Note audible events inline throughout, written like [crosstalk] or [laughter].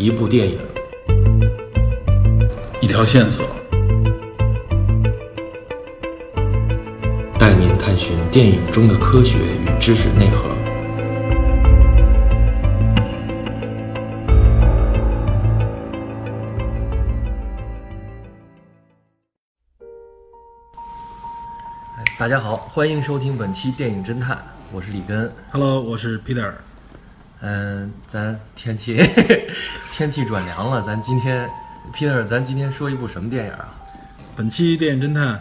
一部电影，一条线索，带您探寻电影中的科学与知识内核。哎大家好，欢迎收听本期电影侦探，我是李根。Hello，我是 Peter。嗯，咱天气 [laughs] 天气转凉了，咱今天 Peter，咱今天说一部什么电影啊？本期电影侦探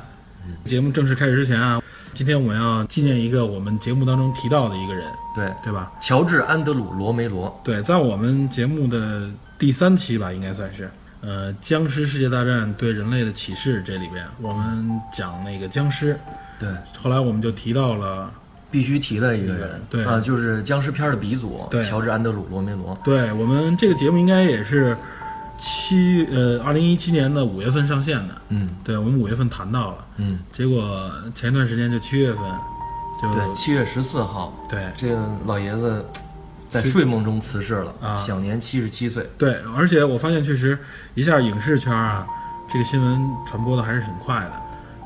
节目正式开始之前啊，今天我们要纪念一个我们节目当中提到的一个人，对，对吧？乔治·安德鲁·罗梅罗。对，在我们节目的第三期吧，应该算是，呃，僵尸世界大战对人类的启示这里边，我们讲那个僵尸，对，后来我们就提到了，必须提的一个人，对啊，就是僵尸片的鼻祖，对。乔治·安德鲁·罗梅罗。对我们这个节目应该也是七呃二零一七年的五月份上线的，嗯。对我们五月份谈到了，嗯，结果前一段时间就七月份就对，七月十四号，对。这个老爷子在睡梦中辞世了，啊。享年七十七岁。对，而且我发现确实一下影视圈啊，这个新闻传播的还是挺快的，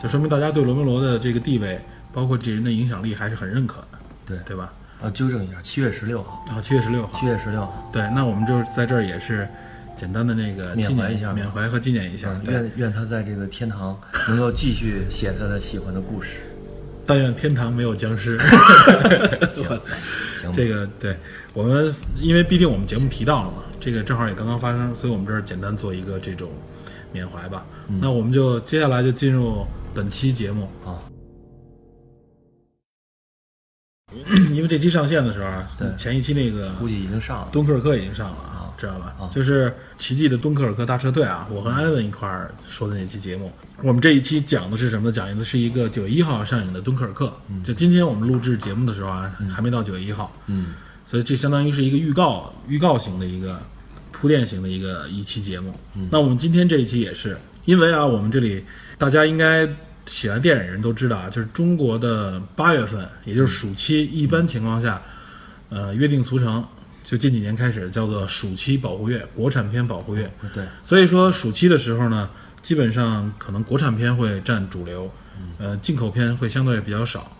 就说明大家对罗梅罗的这个地位，包括这人的影响力还是很认可的，对。对吧？啊，纠正一下，七月十六号，啊七月十六号，七月十六号，对，那我们就在这儿也是简单的那个缅纪念怀一下缅怀和纪念一下，嗯，愿愿他在这个天堂能够继续写他的喜欢的故事。[laughs] 但愿天堂没有僵尸。[laughs] 行，行，这个对我们，因为毕竟我们节目提到了嘛，这个正好也刚刚发生，所以我们这儿简单做一个这种缅怀吧。嗯。那我们就接下来就进入本期节目，好，因为这期上线的时候前一期那个估计已经上了。敦刻尔克已经上了啊啊，知道吧啊？就是奇迹的敦刻尔克大撤退啊，我和艾文一块儿说的那期节目。我们这一期讲的是什么呢？讲的是一个九月一号上映的敦刻尔克。就今天我们录制节目的时候啊，还没到九月一号，嗯，所以这相当于是一个预告、预告型的一个铺垫型的一个一期节目。那我们今天这一期也是，因为啊，我们这里大家应该喜欢电影人都知道啊，就是中国的八月份，也就是暑期，一般情况下，呃，约定俗成，就近几年开始叫做暑期保护月，国产片保护月。对，所以说暑期的时候呢，基本上可能国产片会占主流，呃，进口片会相对比较少。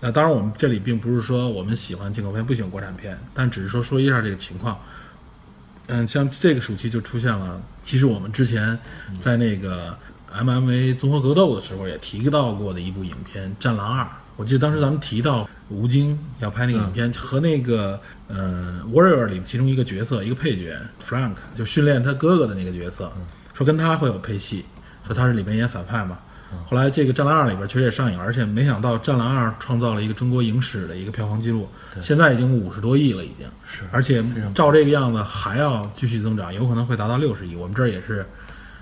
那当然，我们这里并不是说我们喜欢进口片，不喜欢国产片，但只是说说一下这个情况。嗯，像这个暑期就出现了，其实我们之前在那个 MMA 综合格斗的时候也提到过的一部影片《战狼二》。我记得当时咱们提到吴京要拍那个影片，和那个呃《Warrior》里其中一个角色，一个配角 Frank，就训练他哥哥的那个角色，说跟他会有配戏，说他是里面演反派嘛。后来这个《战狼二》里边确实也上映了，而且没想到《战狼二》创造了一个中国影史的一个票房记录，现在已经五十多亿了，已经是而且照这个样子还要继续增长，有可能会达到六十亿。我们这儿也是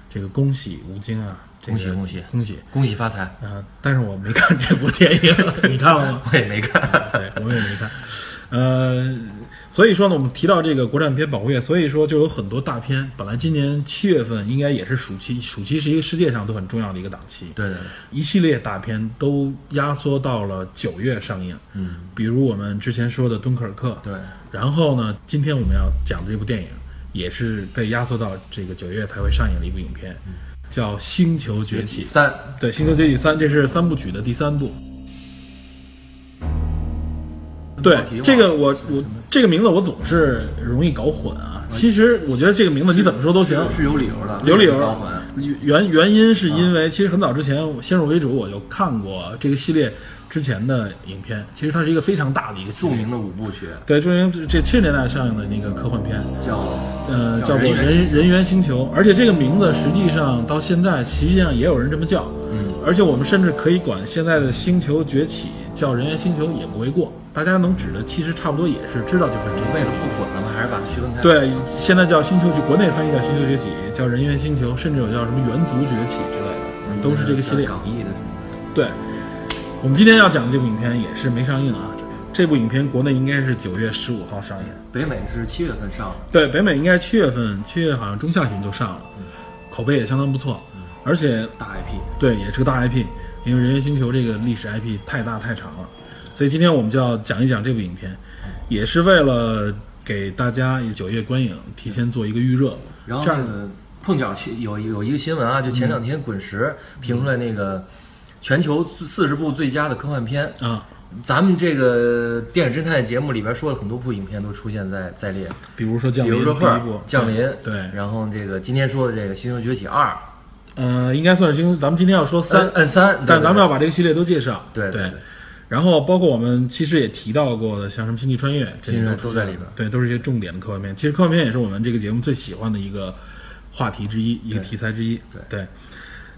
这个恭喜吴京啊，这个恭喜恭喜恭喜！恭喜发财！啊、但是我没看这部电影，[laughs] 你看了吗？我也没看。对，我也没看。呃，所以说呢，我们提到这个国产片保护月，所以说就有很多大片。本来今年七月份应该也是暑期，暑期是一个世界上都很重要的一个档期，对对对，一系列大片都压缩到了九月上映。嗯，比如我们之前说的《敦刻尔克》，对，然后呢，今天我们要讲的这部电影也是被压缩到这个九月才会上映的一部影片，叫《星球崛起》。三，对，《星球崛起三》这是三部曲的第三部。对这个我我这个名字我总是容易搞混啊。其实我觉得这个名字你怎么说都行，是有理由的，有理由。原原因是因为其实很早之前我先入为主我就看过这个系列之前的影片，其实它是一个非常大的一个著名的五部曲对著名这七十年代上映的那个科幻片，叫呃，叫做人猿人猿星球，而且这个名字实际上到现在实际上也有人这么叫，嗯，而且我们甚至可以管现在的星球崛起叫人猿星球也不为过，大家能指的其实差不多也是知道就是这个。为了不混了吗？还是把它区分开？，对，现在叫星球就，国内翻译叫星球崛起，叫人猿星球，甚至有叫什么猿族崛起之类的，都是这个系列。港译的？对，我们今天要讲的这部影片也是没上映啊，这部影片国内应该是九月十五号上映。北美是七月份上的，对，北美应该是七月份，七月好像中下旬就上了，口碑也相当不错，而且大 IP。对也是个大 IP，因为《人猿星球》这个历史 IP 太大太长了，所以今天我们就要讲一讲这部影片，也是为了给大家以九月观影提前做一个预热。然后碰巧去有有一个新闻啊，就前两天滚石评出来那个全球四十部最佳的科幻片，啊，咱们这个电影侦探节目里边说了很多部影片都出现在在列，比如说降临，比如说赫尔第一部降临，对，然后这个今天说的这个《星球崛起二》呃，应该算是今咱们今天要说三，嗯三，但咱们要把把这个系列都介绍。对对对。然后包括我们其实也提到过的，像什么《星际穿越》，这些都在里边。对，都是一些重点的科幻片。其实科幻片也是我们这个节目最喜欢的一个话题之一，一个对。题材之一。对对，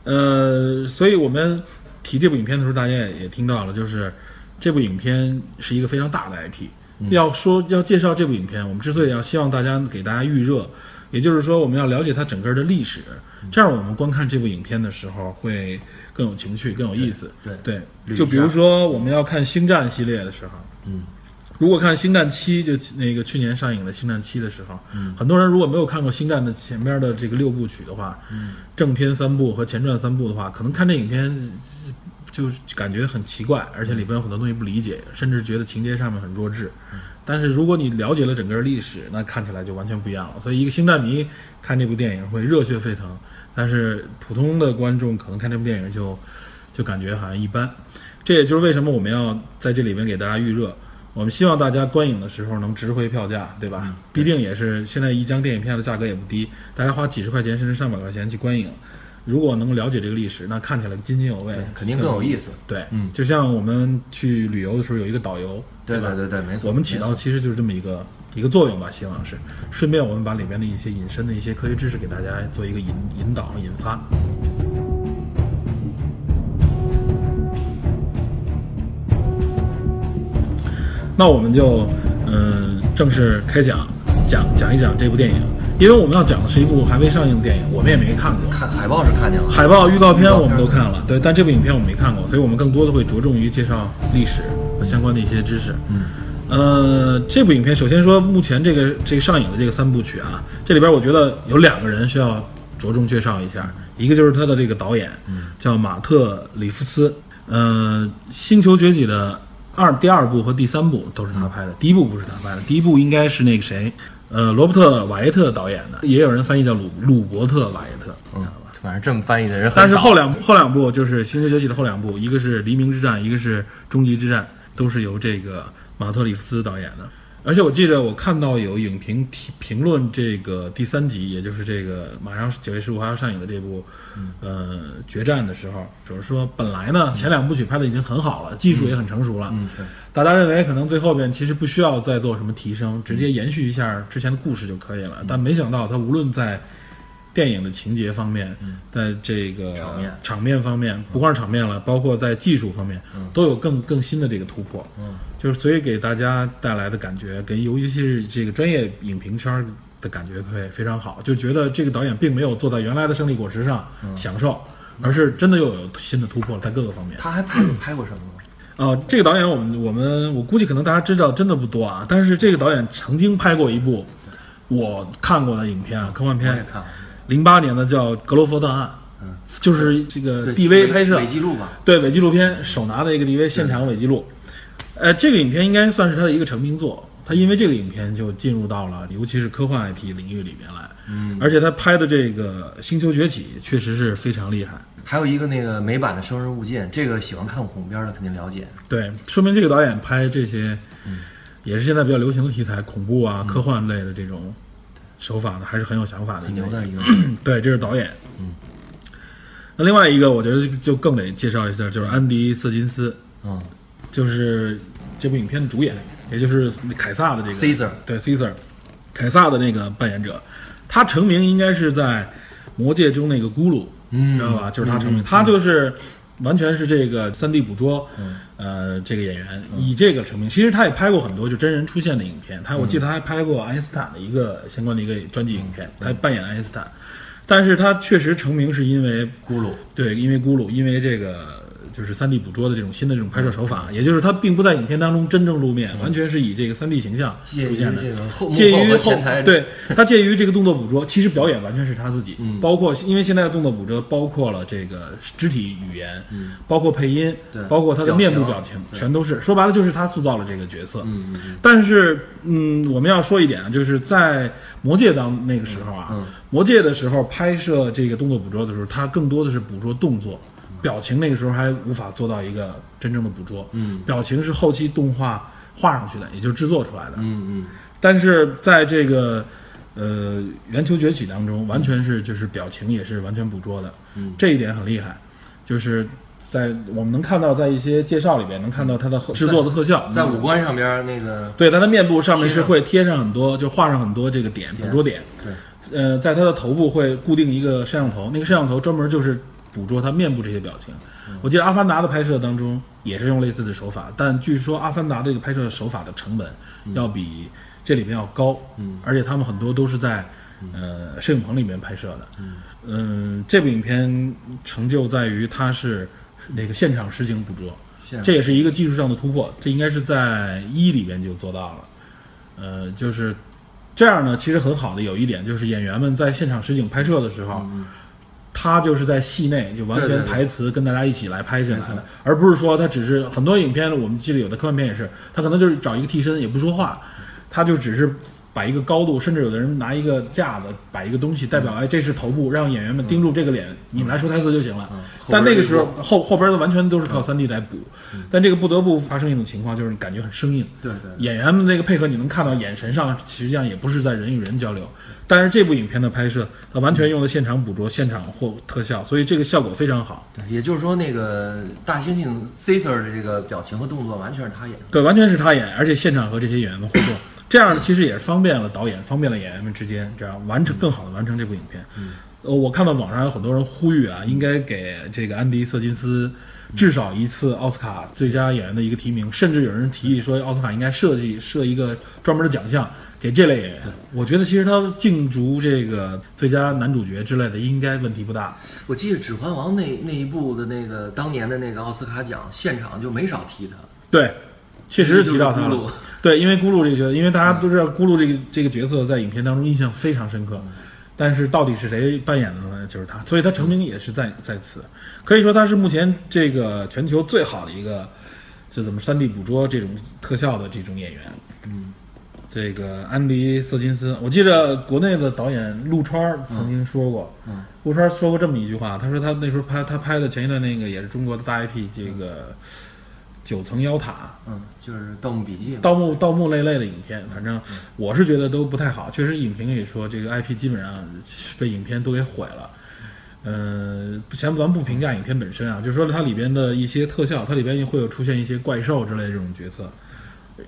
呃，所以我们提这部影片的时候，大家也也听到了，就是这部影片是一个非常大的 IP。要说要介绍这部影片，我们之所以要希望大家给大家预热，也就是说我们要了解它整个的历史，这样我们观看这部影片的时候会更有情趣、更有意思。对对，就比如说我们要看《星战》系列的时候，嗯，如果看《星战七》，就那个去年上映的《星战七》的时候，嗯，很多人如果没有看过《星战》的前边的这个六部曲的话，嗯，正片三部和前传三部的话，可能看这影片就感觉很奇怪，而且里边有很多东西不理解，甚至觉得情节上面很弱智。但是如果你了解了整个历史，那看起来就完全不一样了。所以一个星战迷看这部电影会热血沸腾，但是普通的观众可能看这部电影就就感觉好像一般。这也就是为什么我们要在这里边给大家预热。我们希望大家观影的时候能值回票价，对吧？嗯毕竟也是现在一张电影票的价格也不低，大家花几十块钱甚至上百块钱去观影，如果能了解这个历史，那看起来津津有味，肯定更有意思。对，嗯就像我们去旅游的时候有一个导游，吧？对对对对，没错。我们起到其实就是这么一个一个作用吧，希望是。顺便我们把里边的一些引申的一些科学知识给大家做一个引引导和引发。那我们就嗯、正式开讲，讲讲一讲这部电影，因为我们要讲的是一部还未上映的电影，我们也没看过。看海报是看见了，海报、预告片我们都看了，对，但这部影片我们没看过，所以我们更多的会着重于介绍历史和相关的一些知识。嗯，呃，这部影片首先说，目前这个这个上映的这个三部曲啊，这里边我觉得有两个人需要着重介绍一下，一个就是他的这个导演，叫马特·里夫斯，呃，《星球崛起》的二第二部和第三部都是他拍的，第一部不是他拍的，第一部应该是那个谁，呃，罗伯特·瓦耶特导演的，也有人翻译叫鲁鲁伯特·瓦耶特，嗯，反正这么翻译的人很但是后两部后两部就是《星球崛起》的后两部，一个是《黎明之战》，一个是《终极之战》，都是由这个马特里夫斯导演的。而且我记得我看到有影评评评论这个第三集，也就是这个马上九月十五号要上映的这部，呃，决战的时候，就是说本来呢前两部曲拍的已经很好了，技术也很成熟了，嗯是，大家认为可能最后边其实不需要再做什么提升，直接延续一下之前的故事就可以了。但没想到他无论在电影的情节方面，在这个场面。场面方面，不光是场面了，包括在技术方面，都有更更新的这个突破。嗯，就是所以给大家带来的感觉，跟尤其是这个专业影评圈的感觉会非常好，就觉得这个导演并没有坐在原来的胜利果实上享受，而是真的又有新的突破在各个方面。他还拍拍过什么吗？哦，这个导演我们我们我估计可能大家知道真的不多啊，但是这个导演曾经拍过一部我看过的影片啊，科幻片，零八年的叫《格罗佛档案》，嗯，就是这个对 DV 拍摄伪，记录吧？对伪纪录片，手拿的一个 DV 现场伪记录。呃，这个影片应该算是他的一个成名作，他因为这个影片就进入到了尤其是科幻 IP 领域里面来，嗯，而且他拍的这个《星球崛起》确实是非常厉害。还有一个那个美版的《生日物件》，这个喜欢看恐怖片的肯定了解。对，说明这个导演拍这些，嗯也是现在比较流行的题材，恐怖啊、科幻类的这种手法呢，还是很有想法的。很牛的一个，[clears throat] 对，这是导演。嗯，那另外一个，我觉得就更得介绍一下，就是安迪·瑟金斯，嗯就是这部影片的主演，也就是凯撒的这个，Caesar，对 Caesar，凯撒的那个扮演者，他成名应该是在《魔戒》中那个咕噜，嗯知道吧？就是他成名，他就是完全是这个三 D 捕捉，嗯呃，这个演员以这个成名。其实他也拍过很多就真人出现的影片，他我记得他还拍过爱因斯坦的一个相关的一个专辑影片，他扮演爱因斯坦。但是他确实成名是因为咕噜，对，因为咕噜，因为这个就是三 D 捕捉的这种新的这种拍摄手法，也就是他并不在影片当中真正露面，完全是以这个三 D 形象出现的。介于后对他介于这个动作捕捉，其实表演完全是他自己，嗯包括因为现在的动作捕捉包括了这个肢体语言，嗯包括配音对，包括他的面部表表情全都是说白了就是他塑造了这个角色。但是，嗯，我们要说一点啊，就是在《魔戒》当那个时候啊，嗯魔戒》的时候拍摄这个动作捕捉的时候，他更多的是捕捉动作，表情那个时候还无法做到一个真正的捕捉，嗯。表情是后期动画画上去的，也就是制作出来的。嗯嗯。但是在这个呃《圆球崛起》当中，完全是就是表情也是完全捕捉的，嗯。这一点很厉害，就是在我们能看到在一些介绍里边能看到它的制作的特效，嗯，在五官上边那个对它的面部上面是会贴上很多，就画上很多这个点。捕捉点，对。呃，在它的头部会固定一个摄像头，那个摄像头专门就是捕捉他面部这些表情。我记得《阿凡达》的拍摄当中也是用类似的手法，但据说《阿凡达》这个拍摄手法的成本要比这里面要高，嗯。而且他们很多都是在呃摄影棚里面拍摄的。嗯，这部影片成就在于它是那个现场实景捕捉，这也是一个技术上的突破，这应该是在一里边就做到了。呃，就是这样呢，其实很好的有一点就是演员们在现场实景拍摄的时候，嗯他就是在戏内就完全台词跟大家一起来拍进来的，而不是说他只是很多影片我们记得有的科幻片也是，他可能就是找一个替身也不说话，他就只是。摆一个高度，甚至有的人拿一个架子摆一个东西，代表哎这是头部，让演员们盯住这个脸，你们来说台词就行了。但那个时候后后边的完全都是靠三 D 来补，但这个不得不发生一种情况，就是感觉很生硬。对对演员们那个配合，你能看到眼神上实际上也不是在人与人交流。但是这部影片的拍摄，它完全用了现场捕捉、现场或特效，所以这个效果非常好。对，也就是说那个大猩猩 Caesar 的这个表情和动作完全是他演的。对，完全是他演，而且现场和这些演员们互动，这样其实也是方便了导演，方便了演员们之间，这样完成更好的完成这部影片。呃，我看到网上有很多人呼吁啊，应该给这个安迪·瑟金斯至少一次奥斯卡最佳演员的一个提名，甚至有人提议说奥斯卡应该设计设一个专门的奖项给这类演员。我觉得其实他竞逐这个最佳男主角之类的，应该问题不大。我记得《指环王那》那一部的那个当年的那个奥斯卡奖，现场就没少提他。对，确实是提到他了。对，因为咕噜这个角色，因为大家都知道咕噜这个这个角色在影片当中印象非常深刻，但是到底是谁扮演的呢？就是他，所以他成名也是在在此。可以说他是目前这个全球最好的一个，就怎么三 D 捕捉这种特效的这种演员。嗯，这个安迪·瑟金斯，我记得国内的导演陆川儿曾经说过，嗯陆川儿说过这么一句话，他说他那时候拍他拍的前一段那个也是中国的大 IP，这个九层妖塔，嗯，就是《盗墓笔记》。盗墓盗墓类类的影片，反正我是觉得都不太好。确实，影评里说这个 IP 基本上被影片都给毁了。嗯、先咱不评价影片本身啊，就说它里边的一些特效，它里边会有出现一些怪兽之类的这种角色。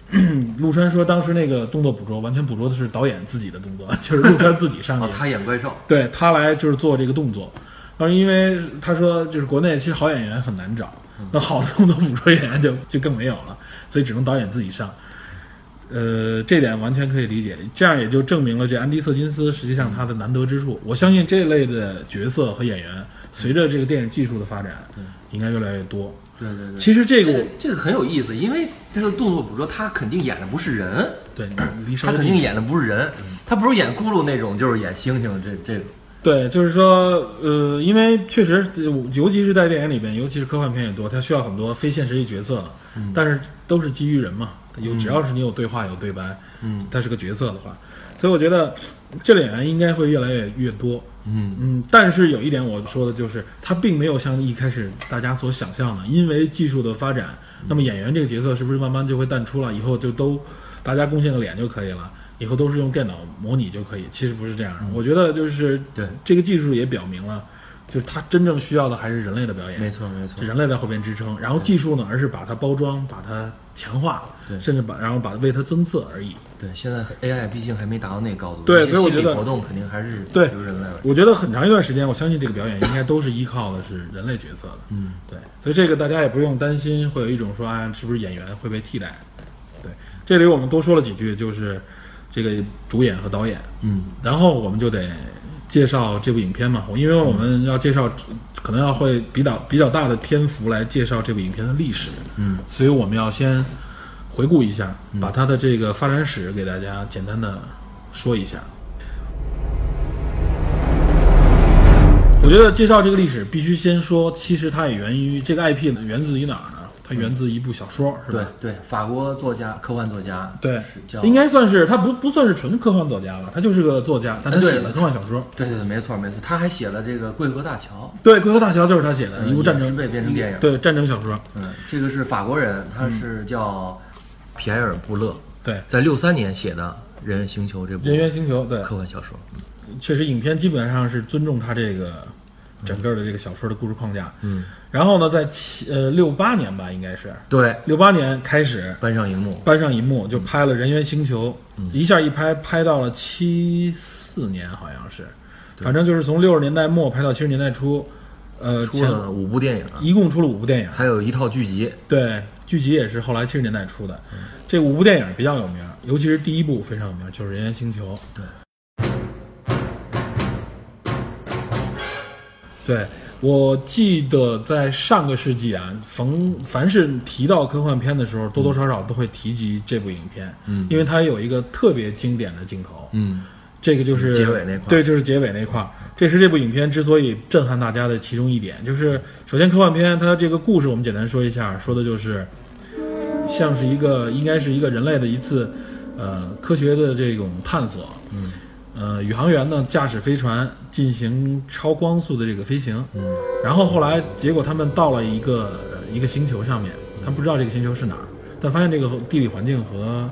[coughs] 陆川说，当时那个动作捕捉完全捕捉的是导演自己的动作，就是陆川自己上 [laughs] 哦，去，他演怪兽。对他来就是做这个动作。当时因为他说，就是国内其实好演员很难找，那好的动作捕捉演员就就更没有了，所以只能导演自己上。呃，这点完全可以理解，这样也就证明了这安迪·瑟金斯实际上他的难得之处。我相信这类的角色和演员，随着这个电影技术的发展，应该越来越多。对对对。其实这个这个这个很有意思，因为这个动作捕捉，他肯定演的不是人，对 [clears throat] 他肯定演的不是人，他不是演咕噜那种，就是演猩猩这这种。对，就是说，呃，因为确实，呃尤其是在电影里边，尤其是科幻片也多，它需要很多非现实的角色，但是都是基于人嘛，有只要是你有对话有对白，嗯。它是个角色的话，所以我觉得这类演员应该会越来越越多。嗯。嗯，但是有一点我说的就是，它并没有像一开始大家所想象的，因为技术的发展，那么演员这个角色是不是慢慢就会淡出了？以后就都大家贡献个脸就可以了，以后都是用电脑模拟就可以？其实不是这样的。我觉得就是对，这个技术也表明了，就是它真正需要的还是人类的表演，没错没错。人类在后边支撑，然后技术呢，而是把它包装、把它强化，对甚至把然后把为它增色而已。对，现在 AI 毕竟还没达到那个高度，对所以我觉得活动肯定还是对。我觉得很长一段时间，我相信这个表演应该都是依靠的是人类角色的。嗯，对，所以这个大家也不用担心会有一种说啊，是不是演员会被替代？对，这里我们多说了几句，就是这个主演和导演，嗯，然后我们就得介绍这部影片嘛，因为我们要介绍，可能要会比较比较大的篇幅来介绍这部影片的历史，嗯，所以我们要先回顾一下，把它的这个发展史给大家简单的说一下。我觉得介绍这个历史必须先说，其实它也源于这个 IP 呢，源自于哪儿呢？它源自一部小说，是对吧？对，法国作家、科幻作家，对叫应该算是他不不算是纯科幻作家吧，他就是个作家，但他写了科幻小说。对对对，没错没错，他还写了这个《桂河大桥对，《桂河大桥》就是他写的嗯一部战争被编成电影对战争小说。》，嗯，这个是法国人，他是叫皮埃尔·布勒，对，在六三年写的《人猿星球》这部《人猿星球》对，科幻小说，确实影片基本上是尊重他这个整个的这个小说的故事框架。嗯，然后呢，在七呃六八年吧，应该是对，六八年开始搬上荧幕，搬上银幕，就拍了《人猿星球》，嗯一下一拍拍到了七四年，好像是，反正就是从六十年代末拍到七十年代初，呃，前出了五部电影，一共出了五部电影。还有一套剧集，对，剧集也是后来七十年代出的。这五部电影比较有名，尤其是第一部非常有名，就是《人猿星球》。对，对，我记得在上个世纪啊，逢凡是提到科幻片的时候，多多少少都会提及这部影片，嗯。因为它有一个特别经典的镜头，嗯，这个就是结尾那块儿。对，就是结尾那块儿。这是这部影片之所以震撼大家的其中一点，就是首先科幻片它这个故事我们简单说一下，说的就是像是一个应该是一个人类的一次呃科学的这种探索，嗯，呃，宇航员呢驾驶飞船进行超光速的这个飞行，嗯，然后后来结果他们到了一个呃一个星球上面，他们不知道这个星球是哪儿，但发现这个地理环境和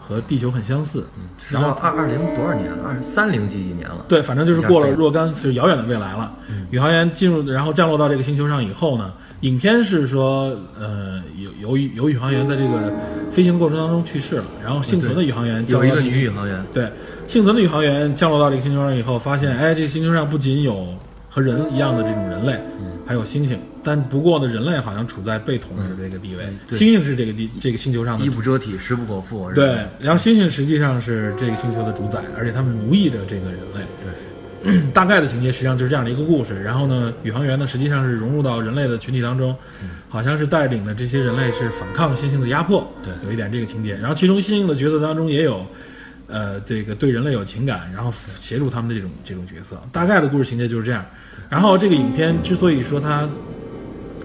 和地球很相似，然后二二零多少年了？二三零几几年了？对，反正就是过了若干就遥远的未来了。宇航员进入，然后降落到这个星球上以后呢，影片是说，呃，有由于有宇航员在这个飞行过程当中去世了，然后幸存的宇航员降有一个女宇航员，对，幸存的宇航员降落到这个星球上以后，发现，哎，这个星球上不仅有和人一样的这种人类，还有猩猩，但不过呢，人类好像处在被统治的这个地位，猩猩是这个地这个星球上的衣不遮体，食不果腹。对，然后猩猩实际上是这个星球的主宰，而且他们奴役着这个人类。对，[clears throat] 大概的情节实际上就是这样的一个故事。然后呢，宇航员呢实际上是融入到人类的群体当中，好像是带领了这些人类是反抗猩猩的压迫，对有一点这个情节。然后其中猩猩的角色当中也有，呃，这个对人类有情感，然后协助他们的这种这种角色。大概的故事情节就是这样。然后这个影片之所以说它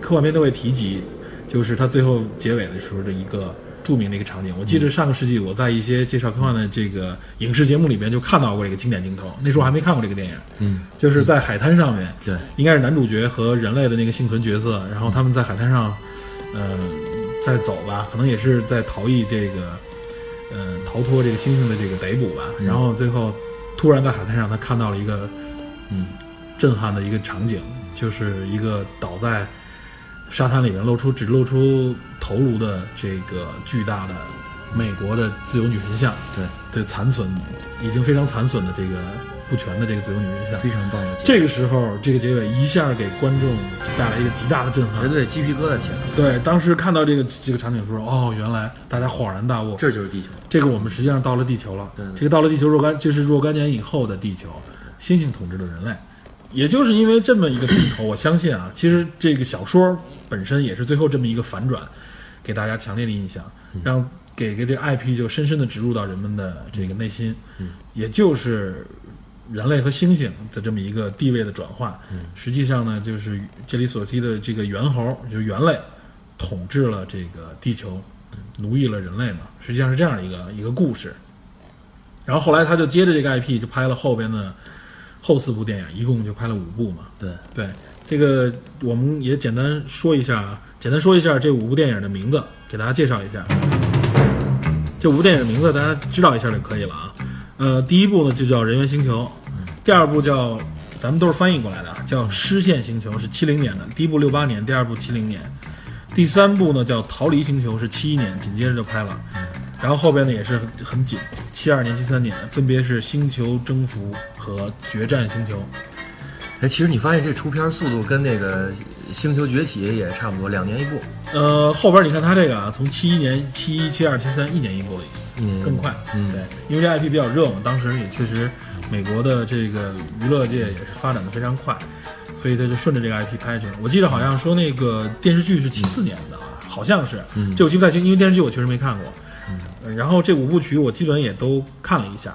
科幻片都会提及，就是它最后结尾的时候的一个著名的一个场景。我记得上个世纪我在一些介绍科幻的这个影视节目里边就看到过这个经典镜头，那时候我还没看过这个电影，嗯，就是在海滩上面，对，应该是男主角和人类的那个幸存角色，然后他们在海滩上，呃，在走吧，可能也是在逃逸这个，呃，逃脱这个猩猩的这个逮捕吧。嗯然后最后突然在海滩上，他看到了一个嗯，震撼的一个场景，就是一个倒在沙滩里面露出只露出头颅的这个巨大的美国的自由女神像，对，对残损已经非常残损的这个不全的这个自由女神像。非常棒的，这个时候，这个结尾一下给观众带来一个极大的震撼绝。对鸡皮疙瘩起来了。对，当时看到这个这个场景的时候，哦，原来大家恍然大悟，这就是地球。这个我们实际上到了地球了。对对这个到了地球若干，这是若干年以后的地球，猩猩统治的人类。也就是因为这么一个镜头，我相信啊，其实这个小说本身也是最后这么一个反转，给大家强烈的印象，让给给这个 IP 就深深的植入到人们的这个内心。嗯，也就是人类和猩猩的这么一个地位的转换。嗯，实际上呢，就是这里所提的这个猿猴，就是猿类统治了这个地球，奴役了人类嘛，实际上是这样一个一个故事。然后后来他就接着这个 IP 就拍了后边的后四部电影，一共就拍了五部嘛。对，对，这个我们也简单说一下啊，简单说一下这五部电影的名字，给大家介绍一下。这五部电影的名字大家知道一下就可以了啊。呃，第一部呢就叫《人猿星球》，第二部叫咱们都是翻译过来的啊，叫《失陷星球》，是七零年的，第一部六八年，第二部七零年。第三部呢叫《逃离星球》，是七一年，紧接着就拍了。然后后边呢也是很很紧，七二年、七三年，分别是《星球征服》和《决战星球》。哎，其实你发现这出片速度跟那个星球崛起也差不多两年一部，呃，后边你看他这个啊，从七一年、七一、七二、七三，一年一部了。一年更快，嗯对，因为这 IP 比较热嘛，当时也确实美国的这个娱乐界也是发展的非常快，所以他就顺着这个 IP 拍去了。我记得好像说那个电视剧是七四年的啊，好像是，嗯这我记不太清，因为电视剧我确实没看过。呃然后这五部曲我基本也都看了一下，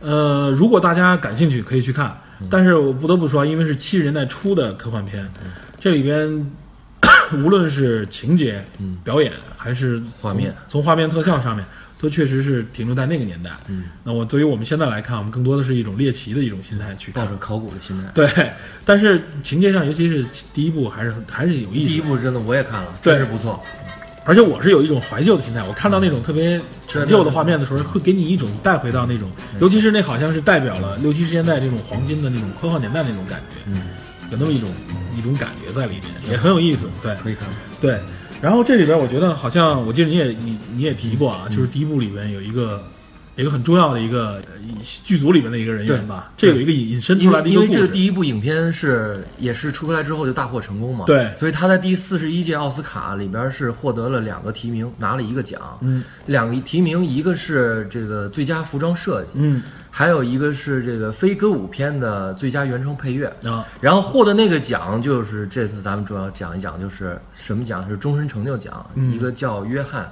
呃，如果大家感兴趣可以去看，但是我不得不说，因为是七十年代初的科幻片，这里边 [coughs] 无论是情节、嗯表演还是画面从，画面特效上面，都确实是停留在那个年代。嗯，那我对于我们现在来看，我们更多的是一种猎奇的一种心态去看抱着。考古的心态。对，但是情节上，尤其是第一部，还是还是有意思。第一部真的我也看了，对真是不错。而且我是有一种怀旧的心态，我看到那种特别陈旧的画面的时候，会给你一种带回到那种，尤其是那好像是代表了六七十年代这种黄金的那种科幻年代那种感觉，嗯，有那么一种一种感觉在里面，也很有意思。对可以看。对，然后这里边我觉得好像我记得你也你你也提过啊，就是第一部里边有一个。一个很重要的一个呃剧组里面的一个人员吧，这有一个引引申因为因为出来的一个故事。这个第一部影片是也是出来之后就大获成功嘛，对所以他在第四十一届奥斯卡里边是获得了两个提名，拿了一个奖，嗯两个提名，一个是这个最佳服装设计，嗯还有一个是这个非歌舞片的最佳原创配乐。啊然后获得那个奖就是这次咱们主要讲一讲，就是什么奖？是终身成就奖，嗯一个叫约翰，呃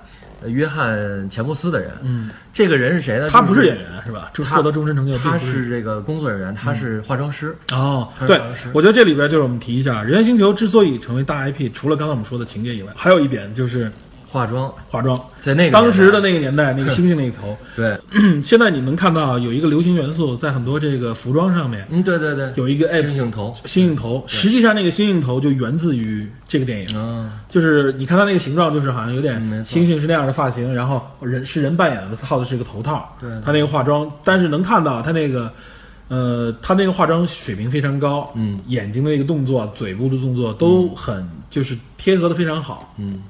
约翰钱伯斯的人。嗯，这个人是谁呢？他不是演员是吧？就他获得终身成就，他是是这个工作人员，他是化妆师。哦，对我觉得这里边就是我们提一下，《人猿星球》之所以成为大 IP，除了刚才我们说的情节以外，还有一点就是化妆。化妆。在那个当时的那个年代，那个星星那一头，[laughs] 对，[clears throat] 现在你能看到有一个流行元素在很多这个服装上面嗯，对对对，有一个星星头，星星头，实际上那个星星头就源自于这个电影。嗯，就是你看它那个形状，就是好像有点嗯星星是那样的发型，然后人是人扮演的，套的是一个头套。对。他那个化妆，但是能看到他那个，呃，他那个化妆水平非常高，嗯，眼睛的那个动作、嘴部的动作都很、就是贴合的非常好。嗯，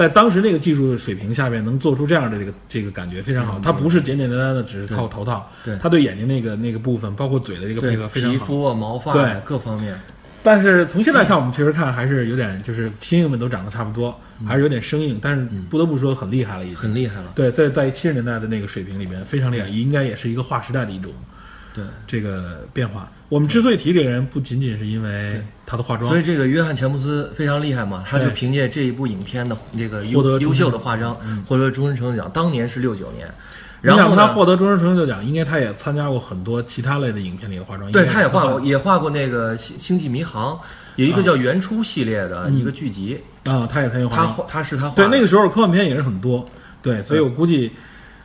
在当时那个技术水平下面，能做出这样的这个这个感觉非常好。它不是简简单单的只是套头套，嗯对他对眼睛那个那个部分，包括嘴的这个配合非常好。皮肤啊、毛发对啊各方面，但是从现在看，我们其实看还是有点，就是星星们都长得差不多，嗯还是有点生硬。但是不得不说，很厉害了，已经。很厉害了。对，在在七十年代的那个水平里面，非常厉害，应该也是一个划时代的一种对，这个变化。我们之所以提这个人，不仅仅是因为他的化妆，所以这个约翰钱伯斯非常厉害嘛，他就凭借这一部影片的这个获得优优秀的化妆，获得终身成就奖。当年是六九年，然后他获得终身成就奖，应该他也参加过很多其他类的影片里的化妆。对，他也画过，也画过那个《星星际迷航》，有一个叫《原初》系列的一个剧集，啊，他也参与化妆。他他是他画对，那个时候科幻片也是很多，对，所以我估计，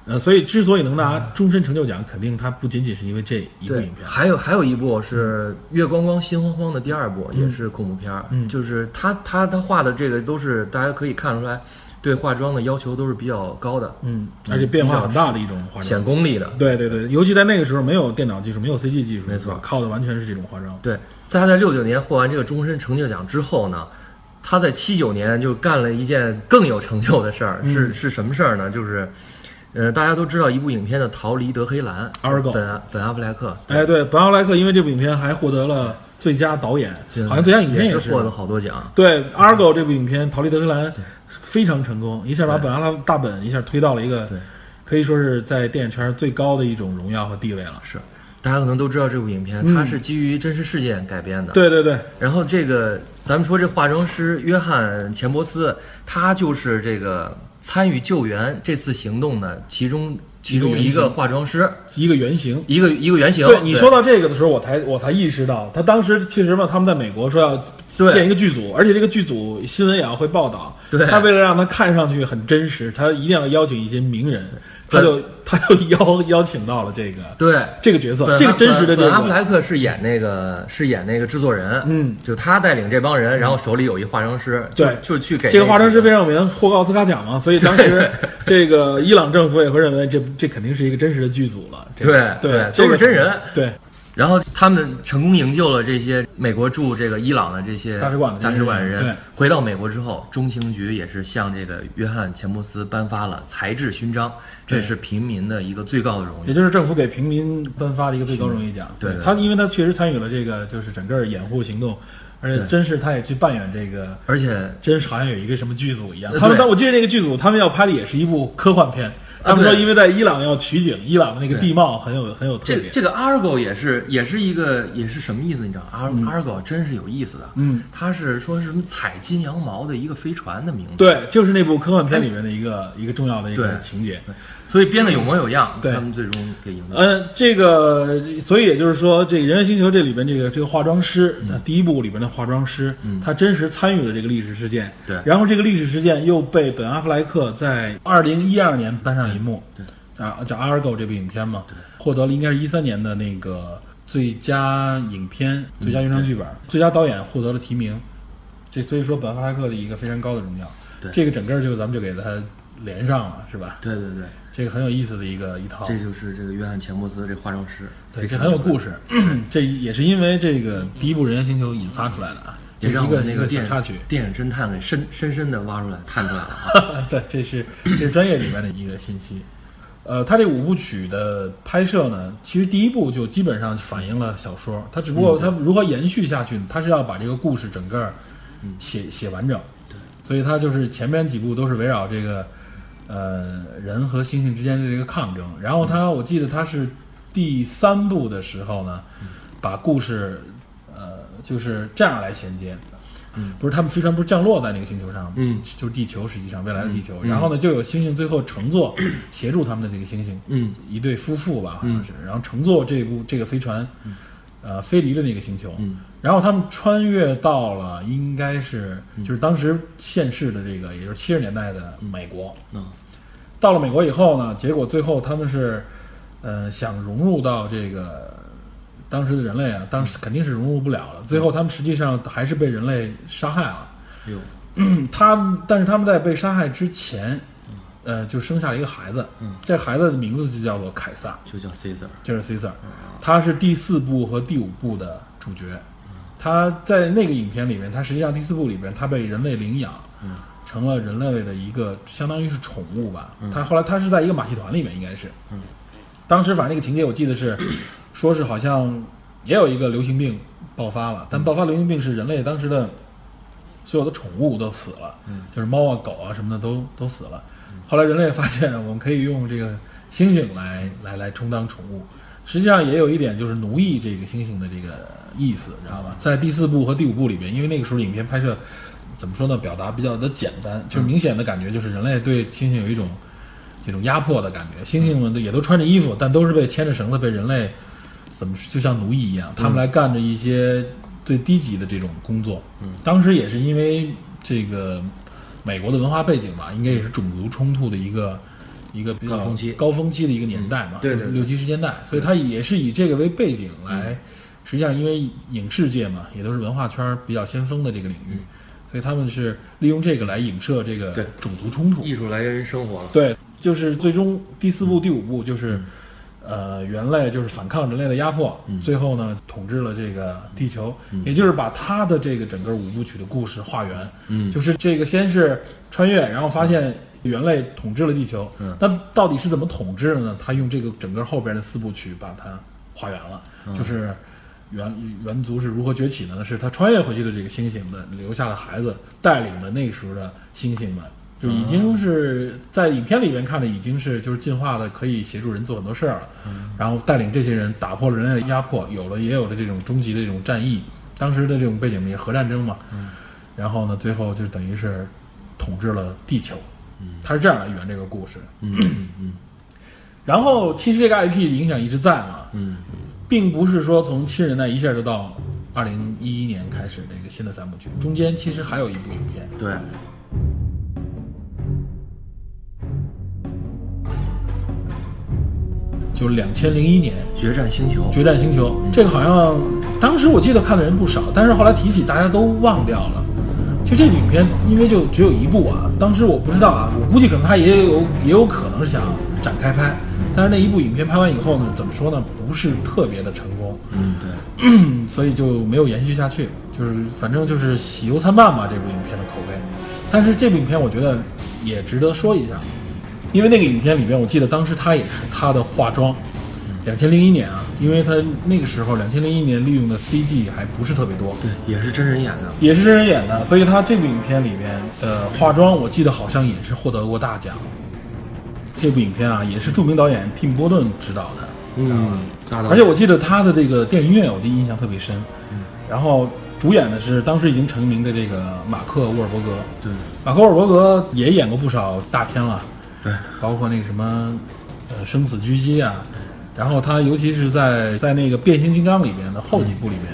呃，所以之所以能拿终身成就奖，肯定它不仅仅是因为这一部影，片。还有还有一部是《月光光心慌慌》的第二部，也是恐怖片儿，嗯就是他他他画的这个都是大家可以看出来，对化妆的要求都是比较高的，嗯，而且变化很大的一种化妆显。功力的。对对对，尤其在那个时候没有电脑技术，没有 CG 技术，没错靠的完全是这种化妆。对，在他在六九年获完这个终身成就奖之后呢，他在七九年就干了一件更有成就的事儿，是是什么事儿呢？就是，呃，大家都知道一部影片的《逃离德黑兰》Argo 本本阿弗莱克，哎，对，本阿弗莱克因为这部影片还获得了最佳导演，好像最佳影片是也获得好多奖。对《Argo》这部影片《逃离德黑兰》非常成功，一下把本阿拉大本一下推到了一个可以说是在电影圈最高的一种荣耀和地位了。是，大家可能都知道这部影片，嗯它是基于真实事件改编的。对对对，然后这个咱们说这化妆师约翰钱伯斯，他就是这个参与救援这次行动的其中其中一个化妆师，一个原型。一个一个原型。对你说到这个的时候，我才我才意识到，他当时其实嘛，他们在美国说要建一个剧组，而且这个剧组新闻也要会报道。对他为了让他看上去很真实，他一定要邀请一些名人，他就他就邀邀请到了这个对。这个角色，这个真实的这个阿弗。莱克是演那个是演那个制作人，嗯，就他带领这帮人，然后手里有一化妆师，就对就去给这个化妆师非常常有名，获过奥斯卡奖嘛，所以当时这个伊朗政府也会认为这这肯定是一个真实的剧组了。对对，都是真人。对，然后他们成功营救了这些美国驻这个伊朗的这些大使馆的大使馆人对。回到美国之后，中情局也是向这个约翰钱穆斯颁发了才智勋章，这对是平民的一个最高的荣誉。也就是政府给平民颁发的一个最高荣誉奖。对对他，因为他确实参与了这个就是整个掩护行动，而且真是他也去扮演这个，而且真是好像有一个什么剧组一样。呃他们但我记得那个剧组，他们要拍的也是一部科幻片。他们说，因为在伊朗要取景，伊朗的那个地貌很有很有特点。这这个 Argo 也是也是一个也是什么意思？你知道，Ar Argo 真是有意思的。嗯，它是说什么采金羊毛的一个飞船的名字。对，就是那部科幻片里面的一个一个重要的一个情节。所以编的有模有样，对他们最终给赢了。嗯，这个，所以也就是说，这个《人类星球》这里边这个这个化妆师，他第一部里边的化妆师，嗯他真实参与了这个历史事件。对然后这个历史事件又被本·阿弗莱克在二零一二年搬上银幕。对啊，叫《Argo》这部影片嘛，获得了应该是一三年的那个最佳影片、最佳原创剧本、最佳导演获得了提名。这所以说本·阿弗莱克的一个非常高的荣耀。对这个整个就咱们就给他连上了，是吧？对对对，这个很有意思的一个一套。这就是这个约翰·钱伯斯这化妆师，对，这很有故事。[clears throat] 这也是因为这个第一部《人猿星球》引发出来的啊，这也是一个那个电插曲。电影侦探给深深深的挖出来、探出来了啊。[laughs] 对，这是这是专业里面的一个信息。呃，他这五部曲的拍摄呢，其实第一部就基本上反映了小说，他只不过他如何延续下去，他是要把这个故事整个写写完整。对所以他就是前面几部都是围绕这个呃人和猩猩之间的这个抗争，然后他我记得他是第三部的时候呢，把故事呃就是这样来衔接。嗯，不是他们飞船不是降落在那个星球上，嗯，就是地球，实际上未来的地球。嗯。然后呢，就有猩猩最后乘坐协助他们的这个猩猩，嗯。一对夫妇吧，好嗯像是，然后乘坐这部这个飞船，呃，飞离的那个星球。嗯然后他们穿越到了，应该是就是当时现世的这个，也就是七十年代的美国。嗯到了美国以后呢，结果最后他们是，呃，想融入到这个当时的人类啊，当时肯定是融入不了了。最后他们实际上还是被人类杀害了。哎呦，他们，但是他们在被杀害之前，呃，就生下了一个孩子。嗯，这孩子的名字就叫做凯撒，就叫 Caesar。就是 Caesar。他是第四部和第五部的主角。他在那个影片里面，他实际上第四部里边，他被人类领养，嗯成了人类的一个相当于是宠物吧。嗯他后来他是在一个马戏团里面，应该是。嗯。当时反正那个情节我记得是，[clears throat] 说是好像也有一个流行病爆发了，但爆发流行病是人类当时的所有的宠物都死了，嗯就是猫啊、狗啊什么的都都死了。后来人类发现我们可以用这个猩猩来 [laughs] 来来充当宠物，实际上也有一点就是奴役这个猩猩的这个意思，知道吧？在第四部和第五部里边，因为那个时候影片拍摄怎么说呢，表达比较的简单，就是明显的感觉就是人类对猩猩有一种这种压迫的感觉。猩猩们都也都穿着衣服，但都是被牵着绳子被人类怎么就像奴役一样，他们来干着一些最低级的这种工作。嗯，当时也是因为这个美国的文化背景吧，应该也是种族冲突的一个。一个比较高峰期高峰期的一个年代嘛，嗯对对对六七十年代，所以它也是以这个为背景来，实际上因为影视界嘛，也都是文化圈比较先锋的这个领域，所以他们是利用这个来影射这个对种族冲突。艺术来源于生活了。对，就是最终第四部、第五部就是，呃，猿类就是反抗人类的压迫，嗯。最后呢统治了这个地球，嗯。也就是把他的这个整个五部曲的故事画圆，嗯。就是这个先是穿越，然后发现猿类统治了地球，嗯。那到底是怎么统治的呢？他用这个整个后边的四部曲把它还原了，嗯。就是。猿猿族是如何崛起的呢？是他穿越回去的这个猩猩的留下的孩子带领的那个时候的猩猩们，就已经是在影片里面看着已经是就是进化的，可以协助人做很多事儿了。然后带领这些人打破了人类的压迫，有了也有了这种终极的这种战役。当时的这种背景也是核战争嘛。然后呢，最后就等于是统治了地球。他是这样来圆这个故事。嗯嗯 [clears throat] 然后其实这个 IP 影响一直在嘛，嗯并不是说从七十年代一下就到二零一一年开始这个新的三部曲，中间其实还有一部影片。对，就是两千零一年决战星球《决战星球》，这个好像当时我记得看的人不少，但是后来提起大家都忘掉了。就这个影片因为就只有一部啊，当时我不知道啊，我估计可能他也有也有可能是想展开拍，但是那一部影片拍完以后呢，怎么说呢，不是特别的成功，嗯对，[clears throat] 所以就没有延续下去，就是反正就是喜忧参半吧这部影片的口碑。但是这部影片我觉得也值得说一下，因为那个影片里边，我记得当时他也是他的化妆，两千零一年啊，因为他那个时候两千零一年利用的 CG 还不是特别多，对，也是真人演的。也是真人演的，所以他这部影片里面的化妆，我记得好像也是获得过大奖。这部影片啊，也是著名导演蒂姆·波顿执导的，嗯，而且我记得他的这个电影音乐，我就印象特别深。然后主演的是当时已经成名的这个马克·沃尔伯格。对马克·沃尔伯格也演过不少大片了，对，包括那个什么呃《生死狙击》啊。然后他尤其是在在那个《变形金刚》里边的后几部里面，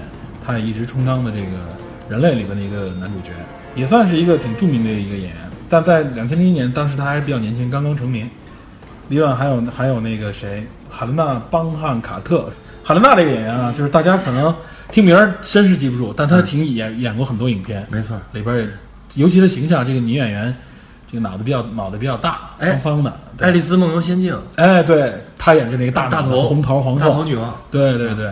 他也一直充当的这个人类里边的一个男主角，也算是一个挺著名的一个演员。但在两千零一年，当时他还是比较年轻，刚刚成名。另外还有还有那个谁，海伦娜·邦汉卡特。海伦娜这个演员啊，就是大家可能听名儿真是记不住，但她挺演演过很多影片，没错。里边也，尤其的形象，这个女演员，这个脑子比较脑袋比较大，哎方方的。《对爱丽丝梦游仙境》哎，对，她演的那个大大头红桃皇大头后，女王，对对对。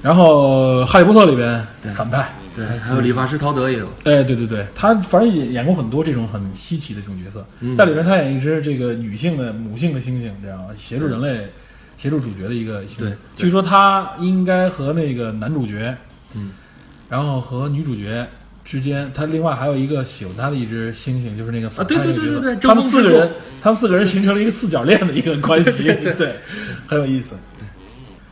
然后《哈利波特》里边反派，对，还有理发师陶德也有。哎，对对对，他反正演演过很多这种很稀奇的这种角色，嗯在里边他演一只这个女性的母性的猩猩，这样协助人类、协助主角的一个对据说他应该和那个男主角，嗯，然后和女主角之间，他另外还有一个喜欢他的一只猩猩，就是那个反派那个角色对对对对他们四个人，他们四个人形成了一个四角恋的一个关系，[laughs] 对，很有意思。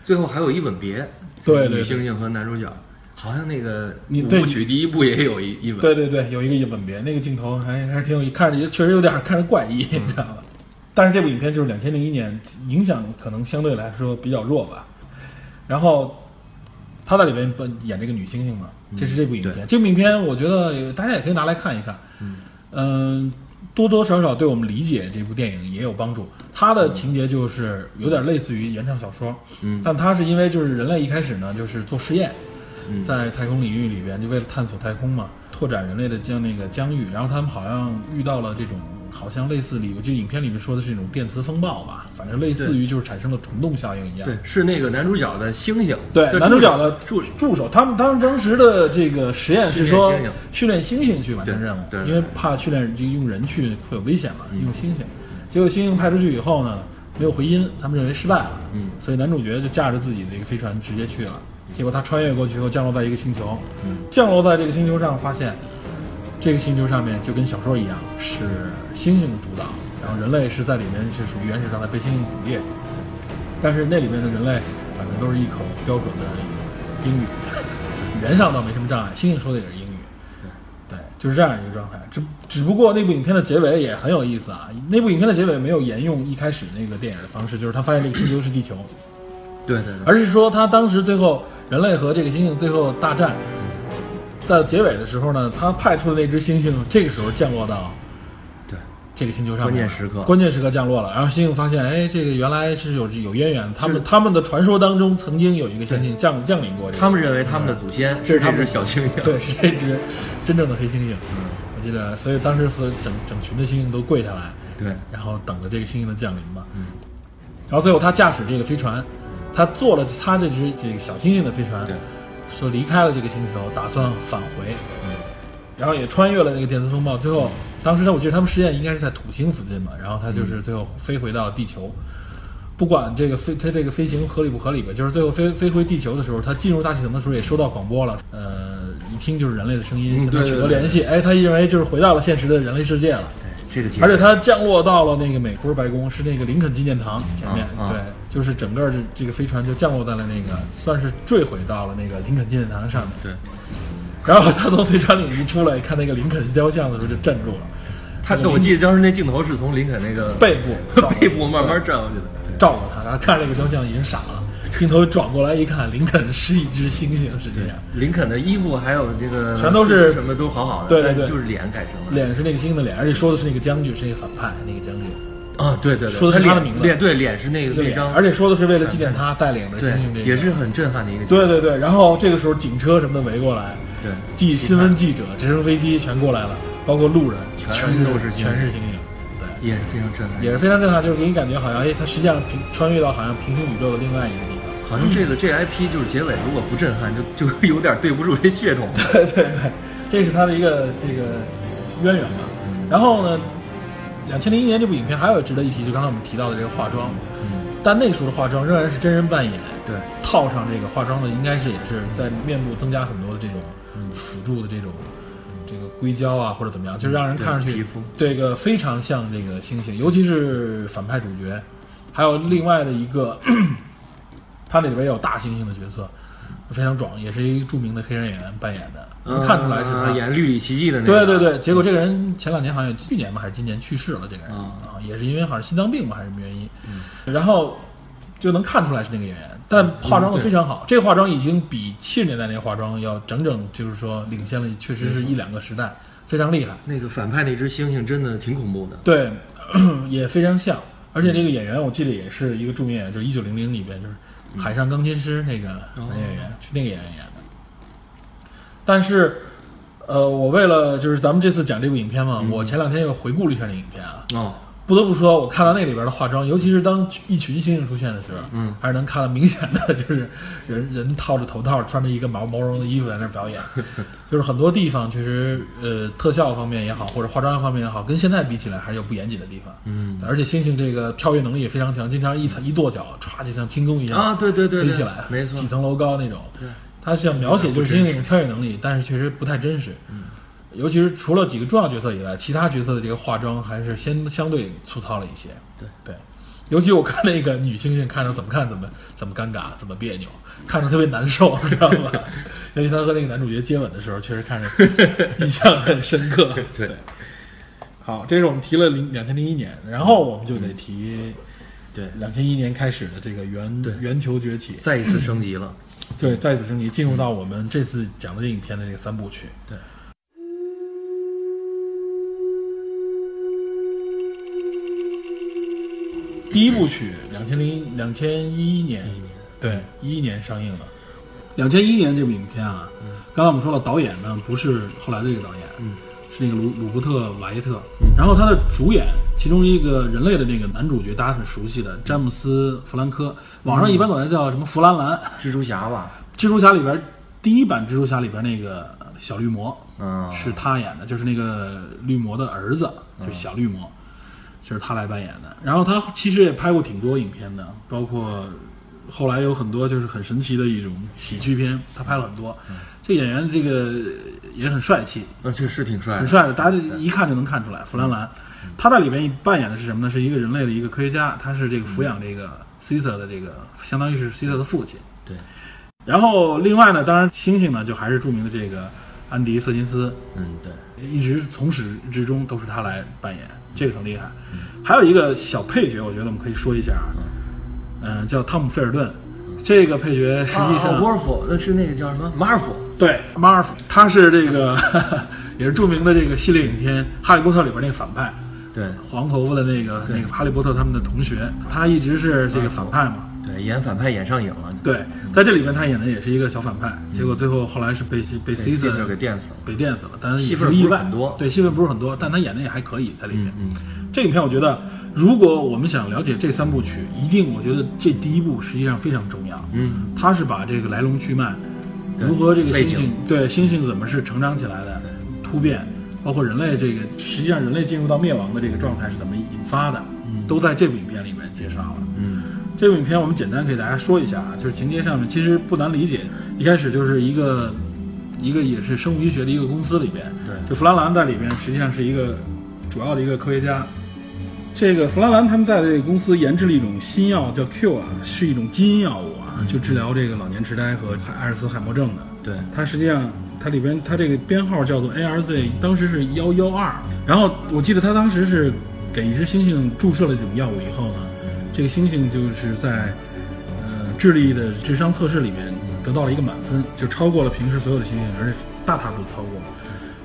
最后还有一吻别，对对对女猩猩和男主角，好像那个五你对部曲第一部也有一一吻。对对对，有一个吻别，那个镜头还还挺有意，看着也确实有点看着怪异，嗯你知道吧？但是这部影片就是两千零一年，影响可能相对来说比较弱吧。然后他在里面扮演这个女猩猩嘛，这是这部影片。对。这部影片我觉得大家也可以拿来看一看，嗯、多多少少对我们理解这部电影也有帮助。它的情节就是有点类似于原创小说，嗯。但它是因为就是人类一开始呢就是做实验，嗯。在太空领域里边就为了探索太空嘛，拓展人类的疆那个疆域，然后他们好像遇到了这种好像类似里，我记得影片里面说的是一种电磁风暴吧，反正类似于就是产生了虫洞效应一样。对，是那个男主角的猩猩。对，男主角的助助手，他们他们当时的这个实验是说训练猩猩去完成任务，对对因为怕训练就用人去会有危险嘛，嗯用猩猩。结果猩猩派出去以后呢，没有回音，他们认为失败了，嗯所以男主角就驾着自己的一个飞船直接去了。结果他穿越过去以后，降落在一个星球，嗯降落在这个星球上，发现这个星球上面就跟小说一样，是猩猩主导，然后人类是在里面是属于原始状态被猩猩捕猎，但是那里面的人类反正都是一口标准的英语，语言上倒没什么障碍，猩猩说的也是英语，对，就是这样一个状态。只只不过那部影片的结尾也很有意思啊，那部影片的结尾没有沿用一开始那个电影的方式，就是他发现这个星球是地球，对对对，而是说他当时最后人类和这个猩猩最后大战，在结尾的时候呢，他派出的那只猩猩这个时候降落到对这个星球上面，关键时刻关键时刻降落了。然后猩猩发现，哎，这个原来是有有渊源，他们他们的传说当中曾经有一个猩猩降降临过这个，他们认为他们的祖先是这只小猩猩。对是这只真正的黑猩猩。嗯，我记得，所以当时所有整整群的猩猩都跪下来，对，然后等着这个猩猩的降临嘛。嗯，然后最后他驾驶这个飞船，他坐了他这只这个小猩猩的飞船，对，说离开了这个星球，打算返回，嗯，然后也穿越了那个电磁风暴。最后，当时他我记得他们实验应该是在土星附近嘛，然后他就是嗯最后飞回到地球。不管这个飞，他这个飞行合理不合理吧，就是最后飞飞回地球的时候，他进入大气层的时候也收到广播了，呃，一听就是人类的声音，嗯跟他取得联系，哎，他认为就是回到了现实的人类世界了。这个而且它降落到了那个美，国白宫，是那个林肯纪念堂前面。对，就是整个这这个飞船就降落在了那个，算是坠毁到了那个林肯纪念堂上面。对，然后他从飞船里一出来，看那个林肯雕像的时候就镇住了，他我记得当时那镜头是从林肯那个背部 [laughs] 背部慢慢转过去的。照过他，然后看那个雕像已经傻了，镜头转过来一看，林肯是一只猩猩，是这样，林肯的衣服还有这个全都是什么都好好的，对对对。就是脸改成了。脸是那个猩猩的脸，而且说的是那个将军是那个反派那个将军，啊，对对对，说的是他的脸名字脸对脸是那个那脸，张，而且说的是为了纪念他带领着猩对猩这个，也是很震撼的一个。对对对，然后这个时候警车什么的围过来。对，记新闻记者、直升飞机全过来了，包括路人，全全都是全是星星，对，也是非常震撼。也是非常震撼，就是给你感觉好像，哎，他实际上平穿越到好像平行宇宙的另外一个地方。好像这个这 IP 就是结尾如果不震撼，就就有点对不住这血统。[laughs] 对对对，这是他的一个这个渊源吧。然后呢，两千零一年这部影片还有值得一提，就刚才我们提到的这个化妆，嗯但那个时候的化妆仍然是真人扮演，对，套上这个化妆的，应该是也是在面部增加很多的这种辅助的这种这个硅胶啊，或者怎么样，就让人看上去对皮肤这个非常像这个猩猩，尤其是反派主角，还有另外的一个，[clears throat] 他那里边也有大猩猩的角色，非常壮，也是一个著名的黑人演员扮演的，能看出来是他。啊演《绿里奇迹》的那个。对对对，结果这个人前两年好像去年吧还是今年去世了，这个人啊啊，也是因为好像心脏病吧还是什么原因，然后就能看出来是那个演员，但化妆的非常好，这个化妆已经比七十年代那个化妆要整整就是说领先了，确实是一两个时代，非常厉害。那个反派那只猩猩真的挺恐怖的。对，[coughs] 也非常像，而且这个演员我记得也是一个著名演员，就是《一九零零》里边就是《海上钢琴师》那个男演员，是那个演员演的。但是，呃，我为了就是咱们这次讲这部影片嘛，我前两天又回顾了一下那影片啊，哦，不得不说，我看到那里边的化妆，尤其是当一群猩猩出现的时候，嗯，还是能看到明显的，就是人人套着头套，穿着一个毛毛绒的衣服在那表演，[laughs] 就是很多地方确实，呃，特效方面也好，或者化妆方面也好，跟现在比起来还是有不严谨的地方。嗯而且猩猩这个跳跃能力也非常强，经常一踩一跺脚，歘就像轻功一样啊，对对对，对飞起来，没错几。层楼高那种对。他想描写就是猩猩那种跳跃能力，但是确实不太真实。嗯尤其是除了几个重要角色以外，其他角色的这个化妆还是先相对粗糙了一些。对对，尤其我看那个女猩猩，看着怎么看怎么怎么尴尬，怎么别扭，看着特别难受，[laughs] 知道吗？[laughs] 尤其她和那个男主角接吻的时候，确实看着印象很深刻。[laughs] 对好，这是我们提了零两千零一年，然后我们就得提对，两千一年开始的这个圆对圆球崛起，再一次升级了。对，再一次升级，进入到我们这次讲的这影片的这个三部曲。对。第一部曲，两千零两千一一年，对，一一年上映的。两千一一年这部影片啊，刚才我们说了，导演呢不是后来的这个导演，嗯，是那个鲁鲁伯特·瓦耶特。然后他的主演，其中一个人类的那个男主角，大家很熟悉的詹姆斯·弗兰科，网上一般管他叫什么弗兰兰。蜘蛛侠吧？蜘蛛侠里边第一版蜘蛛侠里边那个小绿魔嗯，是他演的，就是那个绿魔的儿子，就是小绿魔，就是他来扮演的。然后他其实也拍过挺多影片的，包括后来有很多就是很神奇的一种喜剧片，他拍了很多。这演员这个也很帅气，那这是挺帅的。很帅的，大家一看就能看出来。弗兰兰，他在里面扮演的是什么呢？是一个人类的一个科学家，他是这个抚养这个 Caesar 的这个，相当于是 Caesar 的父亲。对，然后另外呢，当然猩猩呢就还是著名的这个安迪·瑟金斯，嗯，对，一直从始至终都是他来扮演，这个很厉害。还有一个小配角，我觉得我们可以说一下啊，嗯、叫汤姆·菲尔顿。这个配角实际上、啊沃尔夫，那是那个叫什么马尔夫？对 Marv，他是这个 [laughs] 也是著名的这个系列影片《哈利波特》里边那个反派，对黄头发的那个那个哈利波特他们的同学，他一直是这个反派嘛。对，演反派演上瘾了，对，在这里面他演的也是一个小反派，结果最后后来是被被被 C 就给电死了。被电死了，但是戏份不是意外很多对，戏份不是很多，但他演的也还可以在里面。嗯，这影片我觉得，如果我们想了解这三部曲，一定我觉得这第一部实际上非常重要。嗯，他是把这个来龙去脉，如何这个猩猩对猩猩怎么是成长起来的，突变，包括人类这个实际上人类进入到灭亡的这个状态是怎么引发的，都在这部影片里面介绍了。嗯，这部影片我们简单给大家说一下啊，就是情节上面其实不难理解，一开始就是一个一个也是生物医学的一个公司里边，对就弗兰兰在里边实际上是一个主要的一个科学家。这个弗兰兰他们在这个公司研制了一种新药，叫 Q 啊，是一种基因药物啊，就治疗这个老年痴呆和阿尔茨海默症的。对，它实际上它里边它这个编号叫做 ARZ，当时是幺幺二。然后我记得他当时是给一只猩猩注射了这种药物以后呢，这个猩猩就是在呃智力的智商测试里面得到了一个满分，就超过了平时所有的猩猩，而且大踏步地超过。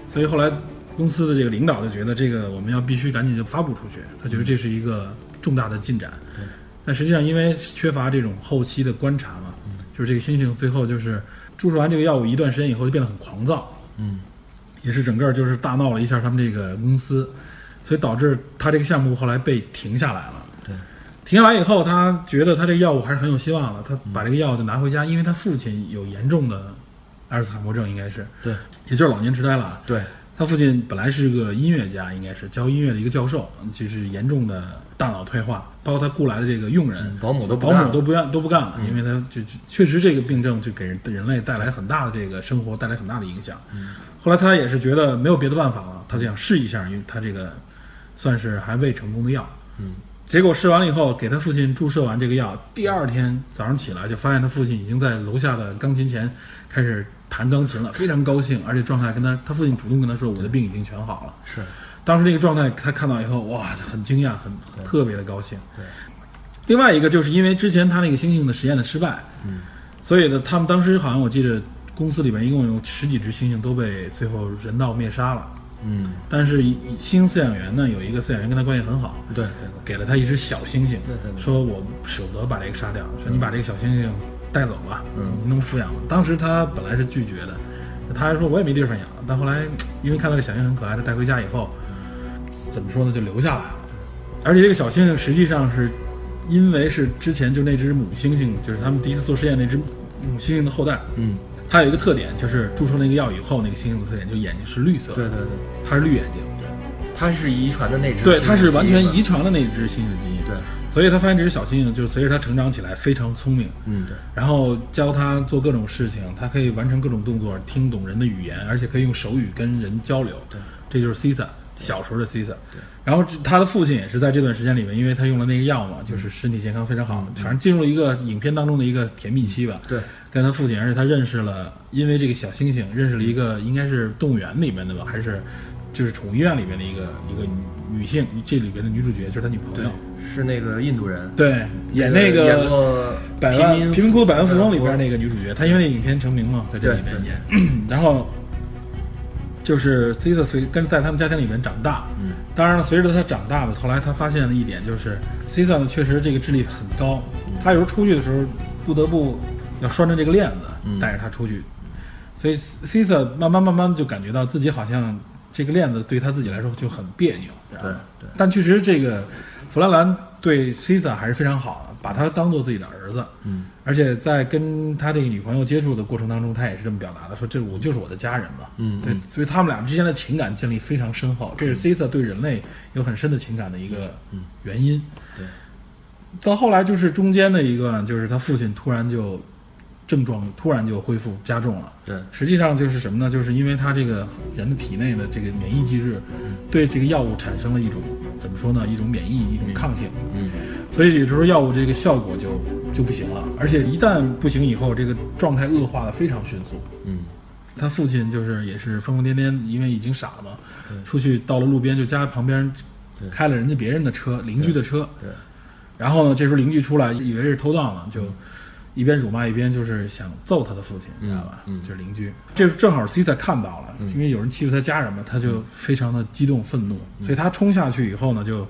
所以后来公司的这个领导就觉得这个我们要必须赶紧就发布出去，他觉得这是一个重大的进展。对，但实际上因为缺乏这种后期的观察嘛，就是这个猩猩最后就是注射完这个药物一段时间以后就变得很狂躁，嗯，也是整个就是大闹了一下他们这个公司，所以导致他这个项目后来被停下来了。对，停下来以后，他觉得他这个药物还是很有希望的，他把这个药就拿回家，因为他父亲有严重的阿尔茨海默症，应该是，对，也就是老年痴呆了。对，他父亲本来是个音乐家，应该是教音乐的一个教授，就是严重的大脑退化，包括他雇来的这个佣人、嗯保姆都保姆都不愿都不干了，因为他就就确实这个病症就给人人类带来很大的这个生活带来很大的影响。后来他也是觉得没有别的办法了，他就想试一下，因为他这个算是还未成功的药。嗯，结果试完了以后，给他父亲注射完这个药，第二天早上起来就发现他父亲已经在楼下的钢琴前开始弹钢琴了，非常高兴，而且状态跟他他父亲主动跟他说：“我的病已经全好了。”是，当时那个状态，他看到以后，哇，很惊讶，很对特别的高兴。对。另外一个就是因为之前他那个猩猩的实验的失败，嗯，所以呢，他们当时好像我记得公司里面一共有十几只猩猩都被最后人道灭杀了。嗯，但是新饲养员呢，有一个饲养员跟他关系很好，对对对，给了他一只小猩猩，对对对。说我舍不得把这个杀掉，说你把这个小猩猩带走吧，嗯。你能抚养吗？当时他本来是拒绝的，他还说我也没地方养，但后来 [tsk] 因为看到这小猩猩很可爱，他带回家以后，怎么说呢，就留下来了。而且这个小猩猩实际上是因为是之前就那只母猩猩，就是他们第一次做实验那只母猩猩的后代，嗯，它有一个特点，就是注射那个药以后，那个猩猩的特点就是眼睛是绿色的，对对对，它是绿眼睛，对它是遗传的那只，对，它是完全遗，传的那只猩猩的基因，对，所以他发现这只小猩猩就是随着它成长起来非常聪明，嗯对，然后教它做各种事情，它可以完成各种动作，听懂人的语言，而且可以用手语跟人交流。对，这就是 Cisa 小时候的 Cisa。然后他的父亲也是在这段时间里面，因为他用了那个药嘛，就是身体健康非常好，反正进入了一个影片当中的一个甜蜜期吧。对，跟他父亲，而且他认识了，因为这个小猩猩认识了一个应该是动物园里面的吧，还是就是宠物医院里面的一个一个女性，这里边的女主角就是他女朋友。，是那个印度人，对，演那个百万贫贫民窟百万富翁里边那那个女主角，她因为那影片成名嘛，在这里面演。[coughs] 然后就是 Cesar 随跟在他们家庭里面长大，嗯，当然了，随着他长大呢，后来他发现了一点，就是 Cisa 呢确实这个智力很高，他有时候出去的时候不得不要拴着这个链子嗯。带着他出去，所以 Cesar 慢慢慢慢就感觉到自己好像这个链子对他自己来说就很别扭，对对，但确实这个弗兰兰对 Cesar 还是非常好的，把他当做自己的儿子，嗯而且在跟他这个女朋友接触的过程当中，他也是这么表达的，说这我就是我的家人嘛。对嗯对，所以他们俩之间的情感建立非常深厚，这是 Cisa 对人类有很深的情感的一个嗯原因。对，到后来就是中间的一个，就是他父亲突然就症状突然就恢复加重了。对，实际上就是什么呢？就是因为他这个人的体内的这个免疫机制对这个药物产生了一种怎么说呢？一种免疫，一种抗性。嗯所以有时候药物这个效果就就不行了，而且一旦不行以后，这个状态恶化的非常迅速。嗯他父亲就是也是疯疯癫癫，因为已经傻了嘛对，出去到了路边就家旁边开了人家别人的车，邻居的车，对，然后呢，这时候邻居出来以为是偷盗呢，就一边辱骂一边就是想揍他的父亲，你知道吧？嗯就是邻居，这正好 Cisa 看到了，嗯。因为有人欺负他家人嘛，他就非常的激动愤怒，所以他冲下去以后呢，就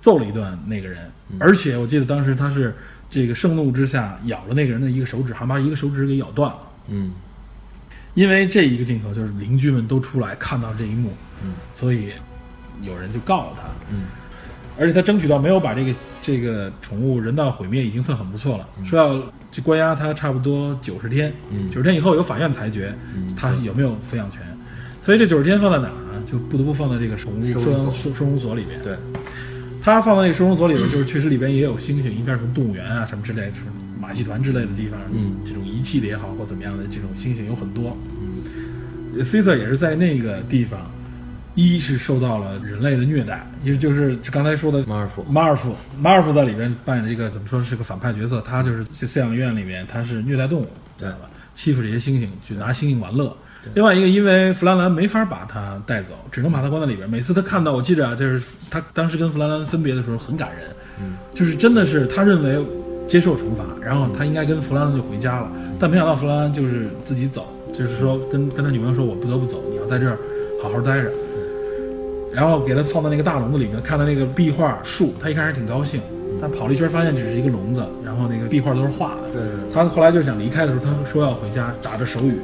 揍了一顿那个人，嗯。而且我记得当时他是这个盛怒之下咬了那个人的一个手指，还把一个手指给咬断了。嗯。因为这一个镜头，就是邻居们都出来看到这一幕，嗯。所以有人就告了他，嗯而且他争取到没有把这个这个宠物人道毁灭，已经算很不错了。说要就关押他差不多九十天，嗯九十天以后由法院裁决嗯他有没有抚养权。所以这九十天放在哪儿呢？就不得不放在这个宠物收容收收收容所里边。对，他放在那个收容所里边，就是确实里边也有猩猩，应该是从动物园啊什么之类的，什么马戏团之类的地方，嗯这种遗弃的也好或怎么样的这种猩猩有很多。嗯 Caesar 也是在那个地方，一是受到了人类的虐待，也就是刚才说的马尔福，马尔夫，马尔夫在里边扮演的这个怎么说是个反派角色，他就是在饲养院里面他是虐待动物，对吧？欺负这些猩猩，去拿猩猩玩乐。另外一个，因为弗兰兰没法把他带走，只能把他关在里边。每次他看到，我记着啊，就是他当时跟弗兰兰分别的时候很感人，嗯，就是真的是他认为接受惩罚，然后他应该跟弗兰兰就回家了，但没想到弗兰兰就是自己走，就是说跟跟他女朋友说，我不得不走，你要在这儿好好待着。然后给他放到那个大笼子里面，看到那个壁画树，他一开始挺高兴，但跑了一圈发现只是一个笼子，然后那个壁画都是画的。对他后来就想离开的时候，他说要回家，打着手语，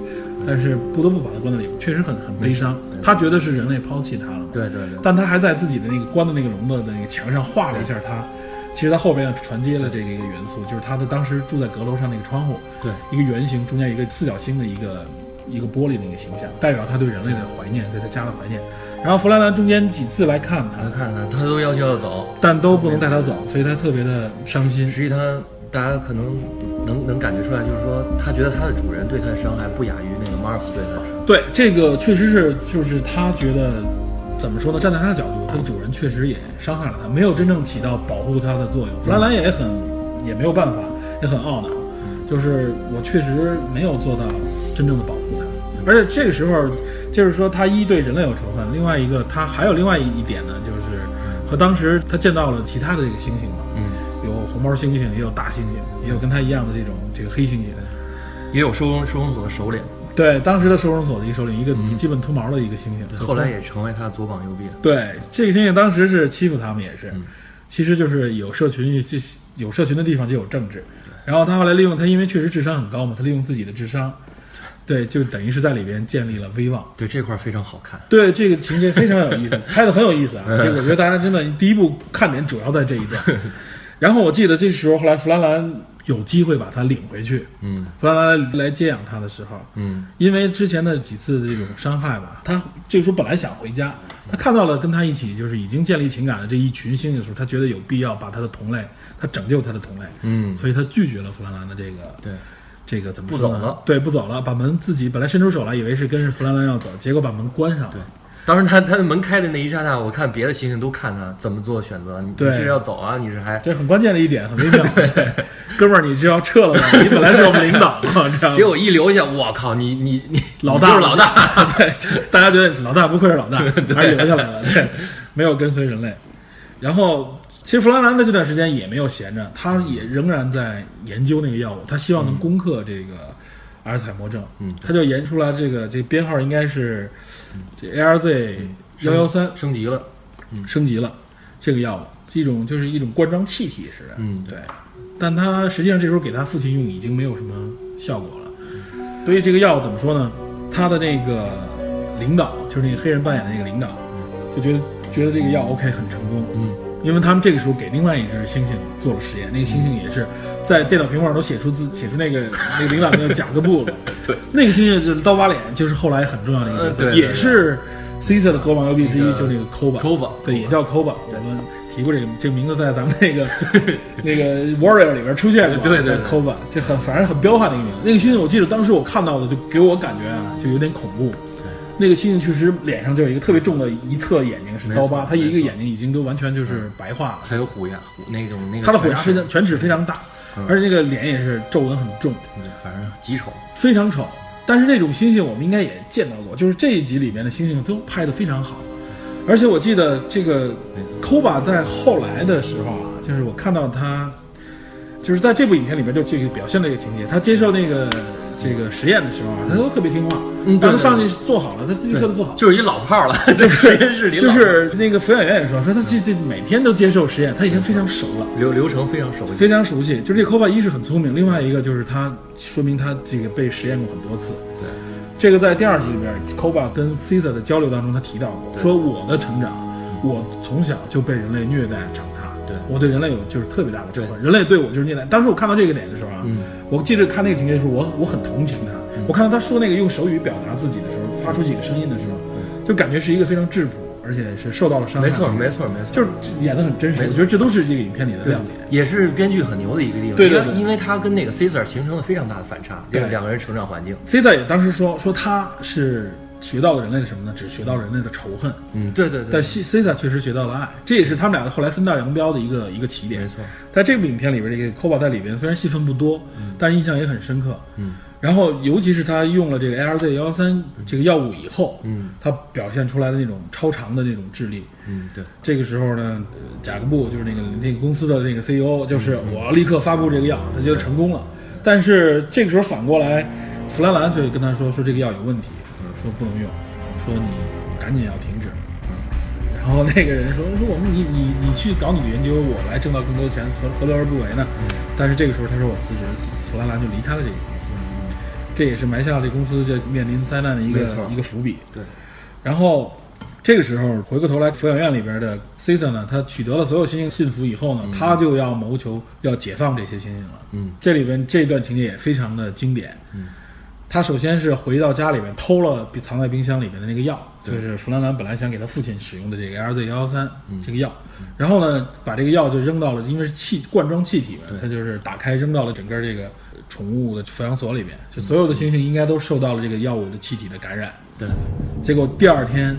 但是不得不把他关在里面，确实很很悲伤。他觉得是人类抛弃他了，对对对，但他还在自己的那个关的那个笼子的那个墙上画了一下他。其实他后边传接了这个一个元素，就是他的当时住在阁楼上那个窗户，对，一个圆形中间一个四角星的一个一个玻璃的一个形象，代表他对人类的怀念，对他家的怀念。然后弗兰兰中间几次来看他，来看看他都要求要走，但都不能带他走，所以他特别的伤心。实际他大家可能能能感觉出来，就是说他觉得他的主人对他的伤害不亚于那个马尔福对他的伤害。对，这个确实是，就是他觉得怎么说呢？站在他的角度，他的主人确实也伤害了他，没有真正起到保护他的作用。弗兰兰也很也没有办法，也很懊恼，就是我确实没有做到真正的保护他。而且这个时候，就是说他一对人类有仇恨，另外一个他还有另外一一点呢，就是和当时他见到了其他的这个猩猩嘛，嗯，有红毛猩猩，也有大猩猩，也有跟他一样的这种这个黑猩猩。也有收容收容所的首领，对，当时的收容所的一个首领，一个基本脱毛的一个猩猩，后来也成为他左膀右臂了。对，这个猩猩当时是欺负他们，也是，嗯其实就是有社群，就有社群的地方就有政治。然后他后来利用他，因为确实智商很高嘛，他利用自己的智商，对，就等于是在里边建立了威望。对这块儿非常好看。对，这个情节非常有意思，拍的很有意思啊。这个我觉得大家真的第一部看点主要在这一段。[laughs] 然后我记得这时候后来弗兰兰有机会把他领回去，嗯弗兰兰来接养他的时候，嗯因为之前的几次这种伤害吧，他这个时候本来想回家，他看到了跟他一起就是已经建立情感的这一群猩猩的时候，他觉得有必要把他的同类，他拯救他的同类，嗯，所以他拒绝了弗兰兰的这个对，这个怎么不走了对，不走了，把门自己本来伸出手来，以为是跟着弗兰兰要走，结果把门关上了。对当时他他的门开的那一刹那，我看别的猩猩都看他怎么做选择。你是要走啊？你是还这很关键的一点，很微妙。[laughs] 对，哥们儿，你是要撤了吗？你本来是我们领导嘛，[laughs] 知道吗？结果一留下，我靠，你你你老大就是老大。[laughs] 对，大家觉得老大不愧是老大，还是留下来了，对，没有跟随人类。然后，其实弗兰兰在这段时间也没有闲着，他也仍然在研究那个药物，他希望能攻克这个阿尔茨海默症。嗯他就研出来这个这个编号应该是这 ARZ 幺幺三升级了。嗯升级了这个药物，是一种就是一种灌装气体似的。嗯，对，但他实际上这时候给他父亲用已经没有什么效果了，所以这个药怎么说呢？他的那个领导就是那个黑人扮演的那个领导，就觉得觉得这个药 OK 很成功，嗯，因为他们这个时候给另外一只猩猩做了实验，那个猩猩也是在电脑屏幕上都写出字写出那个那个领导那个甲各部了，[laughs] 对，那个猩猩就是刀疤脸，就是后来很重要的一个角色，呃对对也是 Caesar 的左膀右臂之一，那个就那个 Koba。Koba 对，也叫 Koba。我们提过这个这个名字，在咱们那个 [laughs] 那个 Warrior 里边出现过，对对对 Koba，这很反正很彪悍的一个名字。那个猩猩，我记得当时我看到的，就给我感觉啊，就有点恐怖。那个猩猩确实脸上就有一个特别重的一侧眼睛是刀疤，没错它一个眼睛已经都完全就是白化了。还有虎牙虎那种那个它的虎牙火是犬齿非常大，嗯而且那个脸也是皱纹很重，反正极丑。非常丑。但是那种猩猩我们应该也见到过，就是这一集里面的猩猩都拍得非常好。而且我记得这个没错 Koba 在后来的时候啊，就是我看到他，就是在这部影片里边就这个表现了一个情节，他接受那个这个实验的时候啊，他都特别听话，然后上去做好了，他立刻就做好。就是一老炮儿了，[laughs] 在实验室里就是那个抚养员也说，说他这这每天都接受实验，他已经非常熟了。流流程非常熟悉。非常熟悉，就这 Koba 一是很聪明，另外一个就是他说明他这个被实验过很多次。对，这个在第二集里边，Koba 跟 Caesar 的交流当中，他提到过，说我的成长，我从小就被人类虐待长大，对。我对人类有就是特别大的仇恨，人类对我就是虐待。当时我看到这个点的时候啊，嗯我记得看那个情节的时候，我我很同情他。我看到他说那个用手语表达自己的时候，发出几个声音的时候，就感觉是一个非常质朴，而且是受到了伤害。没错，没错，没错，就是演的很真实。我觉得这都是这个影片里的亮点。，也是编剧很牛的一个地方。对对对因为他跟那个 Caesar 形成了非常大的反差，对两个人成长环境。Cesar 也当时说说他是学到了人类的什么呢？只学到人类的仇恨。嗯，对对对，但 C C 确实学到了爱，这也是他们俩后来分道扬镳的一个一个起点没。错，在这部影片里边，这个 Koba 在里边虽然戏份不多，但是印象也很深刻。嗯然后尤其是他用了这个 ARZ 幺幺三这个药物以后，嗯他表现出来的那种超长的那种智力。嗯，对，这个时候呢，呃贾各布就是那个那个公司的那个 CEO，就是我要立刻发布这个药，他就成功了。但是这个时候反过来，弗兰兰却跟他说说这个药有问题，说不能用，说你赶紧要停止。然后那个人说说我们你你你去搞你的研究，我来挣到更多的钱，何何乐而不为呢？但是这个时候他说我辞职，弗兰兰就离开了这个公司，这也是埋下了这公司就面临灾难的一个一个伏笔。对，然后这个时候回过头来，抚养院里边的 Caesar 呢，他取得了所有猩猩信服以后呢，他就要谋求要解放这些猩猩了。嗯，这里边这段情节也非常的经典。嗯，他首先是回到家里面偷了藏在冰箱里面的那个药，就是弗兰兰本来想给他父亲使用的这个 LZ 幺幺三这个药，然后呢，把这个药就扔到了，因为是气罐装气体嘛，他就是打开扔到了整个这个宠物的抚养所里面，就所有的猩猩应该都受到了这个药物的气体的感染。对，结果第二天，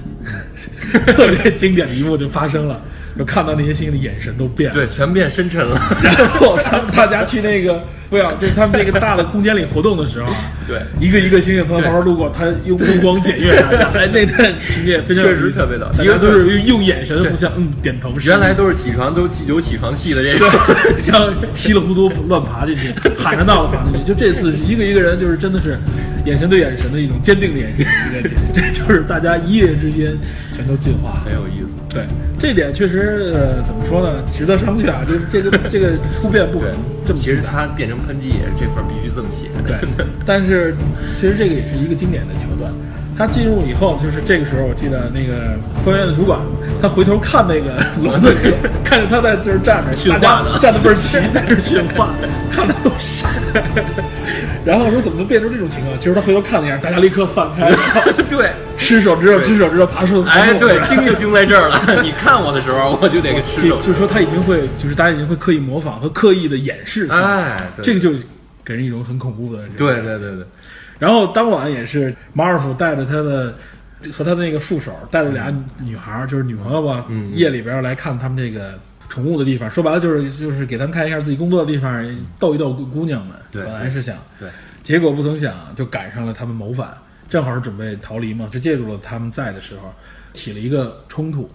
特别经典的一幕就发生了，就看到那些星星的眼神都变了，对，全变深沉了。[laughs] 然后他们大家去那个不要，就是他们那个大的空间里活动的时候啊，对，一个一个星星从他旁边路过，他用目光检阅大家，[laughs] 哎，那段情节非常确实特别的，大家都是用眼神互相嗯点头。原来都是起床都有起床气的这个，[laughs] 像稀里糊涂乱爬进去，喊着闹着爬进去，就这次是一个一个人，就是真的是眼神对眼神的一种坚定的眼神，[laughs] 这就是大家一夜之间全都进化，很有意思。对，这点确实呃，怎么说呢，值得商榷啊。就是这个这个突变不可能这么其实它变成喷剂也是这块必须这么写。对，但是其实这个也是一个经典的桥段。他进入以后，就是这个时候，我记得那个科学院的主管，他回头看那个 [laughs] 笼子里，看着他在这儿站着训 [laughs] 话呢，站的倍儿齐，在这训话，看他都傻。然后说怎么能变成这种情况？就是他回头看了一下，大家立刻散开，[laughs] 对，吃手指头，吃手指头，爬树。哎，对，精就精在这儿了。你看我的时候，我就得给吃手。就是说他已经会，就是大家已经会刻意模仿和刻意的掩饰。哎，这个就给人一种很恐怖的。对对对对。然后当晚也是马尔福带着他的和他的那个副手，带着俩女孩，就是女朋友吧，夜里边来看他们这个宠物的地方。说白了就是就是给他们看一下自己工作的地方，逗一逗姑娘们。对，本来是想。对。结果不曾想，就赶上了他们谋反，正好是准备逃离嘛，就借助了他们在的时候，起了一个冲突。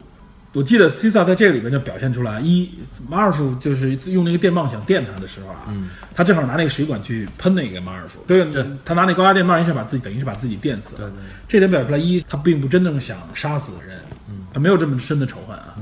我记得西萨在这里边就表现出来，一马尔福就是用那个电棒想电他的时候啊，他正好拿那个水管去喷那个马尔福，对，他拿那高压电棒一下把自己等于是把自己电死了。对对，这点表现出来，一他并不真正想杀死人，他没有这么深的仇恨啊，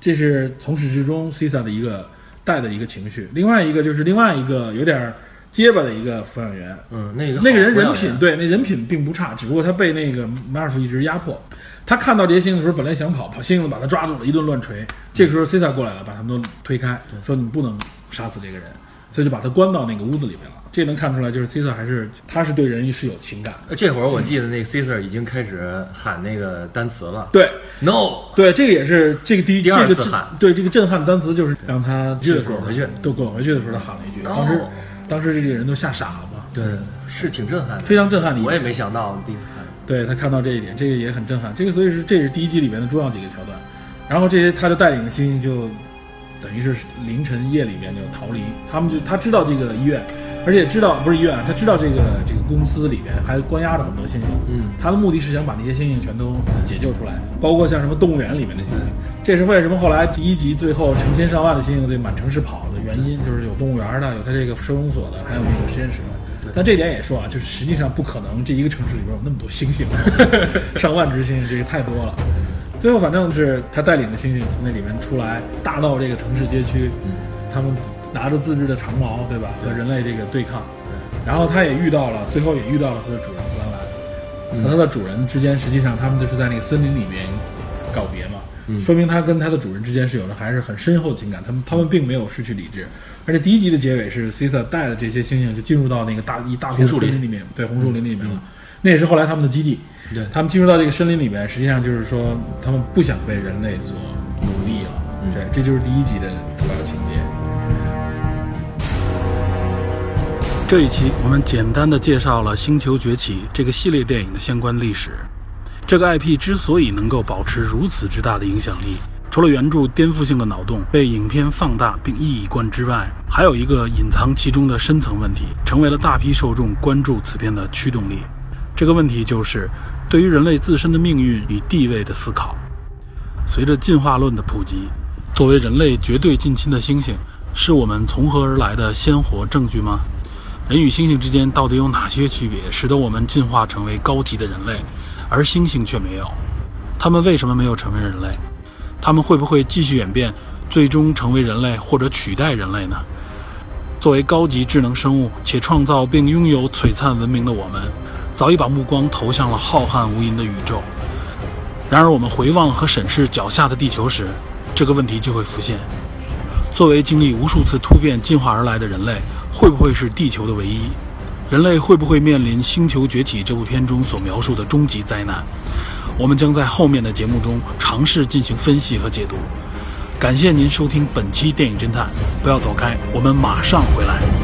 这是从始至终西萨的一个带的一个情绪。另外一个就是另外一个有点。结巴的一个抚养员，嗯，那个那个人人品对，那人品并不差，只不过他被那个马尔福一直压迫。他看到这些猩猩的时候，本来想跑，跑猩猩把他抓住了，一顿乱锤。这个时候，C 萨过来了，把他们都推开，说你不能杀死这个人，所以就把他关到那个屋子里面了。这能看出来，就是 C 萨还是他是对人是有情感的。这会儿我记得那个 C 萨已经开始喊那个单词了，对，No，对，这个也是这个第一第二次喊，对这个震撼单词就是让他滚回去，都滚回去的时候，他喊了一句，当时。当时这个人都吓傻了嘛？对，是挺震撼的，非常震撼的。我也没想到第一次看，对他看到这一点，这个也很震撼。这个所以是这是第一集里面的重要几个桥段。然后这些他就带领猩猩就等于是凌晨夜里边就逃离。他们就他知道这个医院，而且知道不是医院，他知道这个这个公司里边还关押着很多猩猩。嗯，他的目的是想把那些猩猩全都解救出来，包括像什么动物园里面的猩猩。这是为什么后来第一集最后成千上万的猩猩在满城市跑的原因，就是有动物园的，有他这个收容所的，还有那个实验室的。但这点也说啊，就是实际上不可能，这一个城市里边有那么多猩猩，[laughs] 上万只猩猩，这个太多了。最后反正是他带领的猩猩从那里面出来，大闹这个城市街区，他们拿着自制的长矛，对吧？和人类这个对抗。然后他也遇到了，最后也遇到了他的主人弗兰兰，和他的主人之间，实际上他们就是在那个森林里面告别嘛。说明他跟他的主人之间是有着还是很深厚的情感，他们他们并没有失去理智，而且第一集的结尾是 c i s a 带的这些猩猩就进入到那个大一大片树林里面，对红树林里面了，那也是后来他们的基地。对，他们进入到这个森林里面，实际上就是说他们不想被人类所奴役了。对，这就是第一集的主要情节。这一期我们简单的介绍了《星球崛起》这个系列电影的相关历史。这个 IP 之所以能够保持如此之大的影响力，除了原著颠覆性的脑洞被影片放大并一以贯之外，还有一个隐藏其中的深层问题，成为了大批受众关注此片的驱动力。这个问题就是对于人类自身的命运与地位的思考。随着进化论的普及，作为人类绝对近亲的猩猩，是我们从何而来的鲜活证据吗？人与猩猩之间到底有哪些区别，使得我们进化成为高级的人类？而猩猩却没有，他们为什么没有成为人类？他们会不会继续演变，最终成为人类或者取代人类呢？作为高级智能生物且创造并拥有璀璨文明的我们，早已把目光投向了浩瀚无垠的宇宙。然而，我们回望和审视脚下的地球时，这个问题就会浮现：作为经历无数次突变进化而来的人类，会不会是地球的唯一？人类会不会面临《星球崛起》这部片中所描述的终极灾难？我们将在后面的节目中尝试进行分析和解读。感谢您收听本期电影侦探，不要走开，我们马上回来。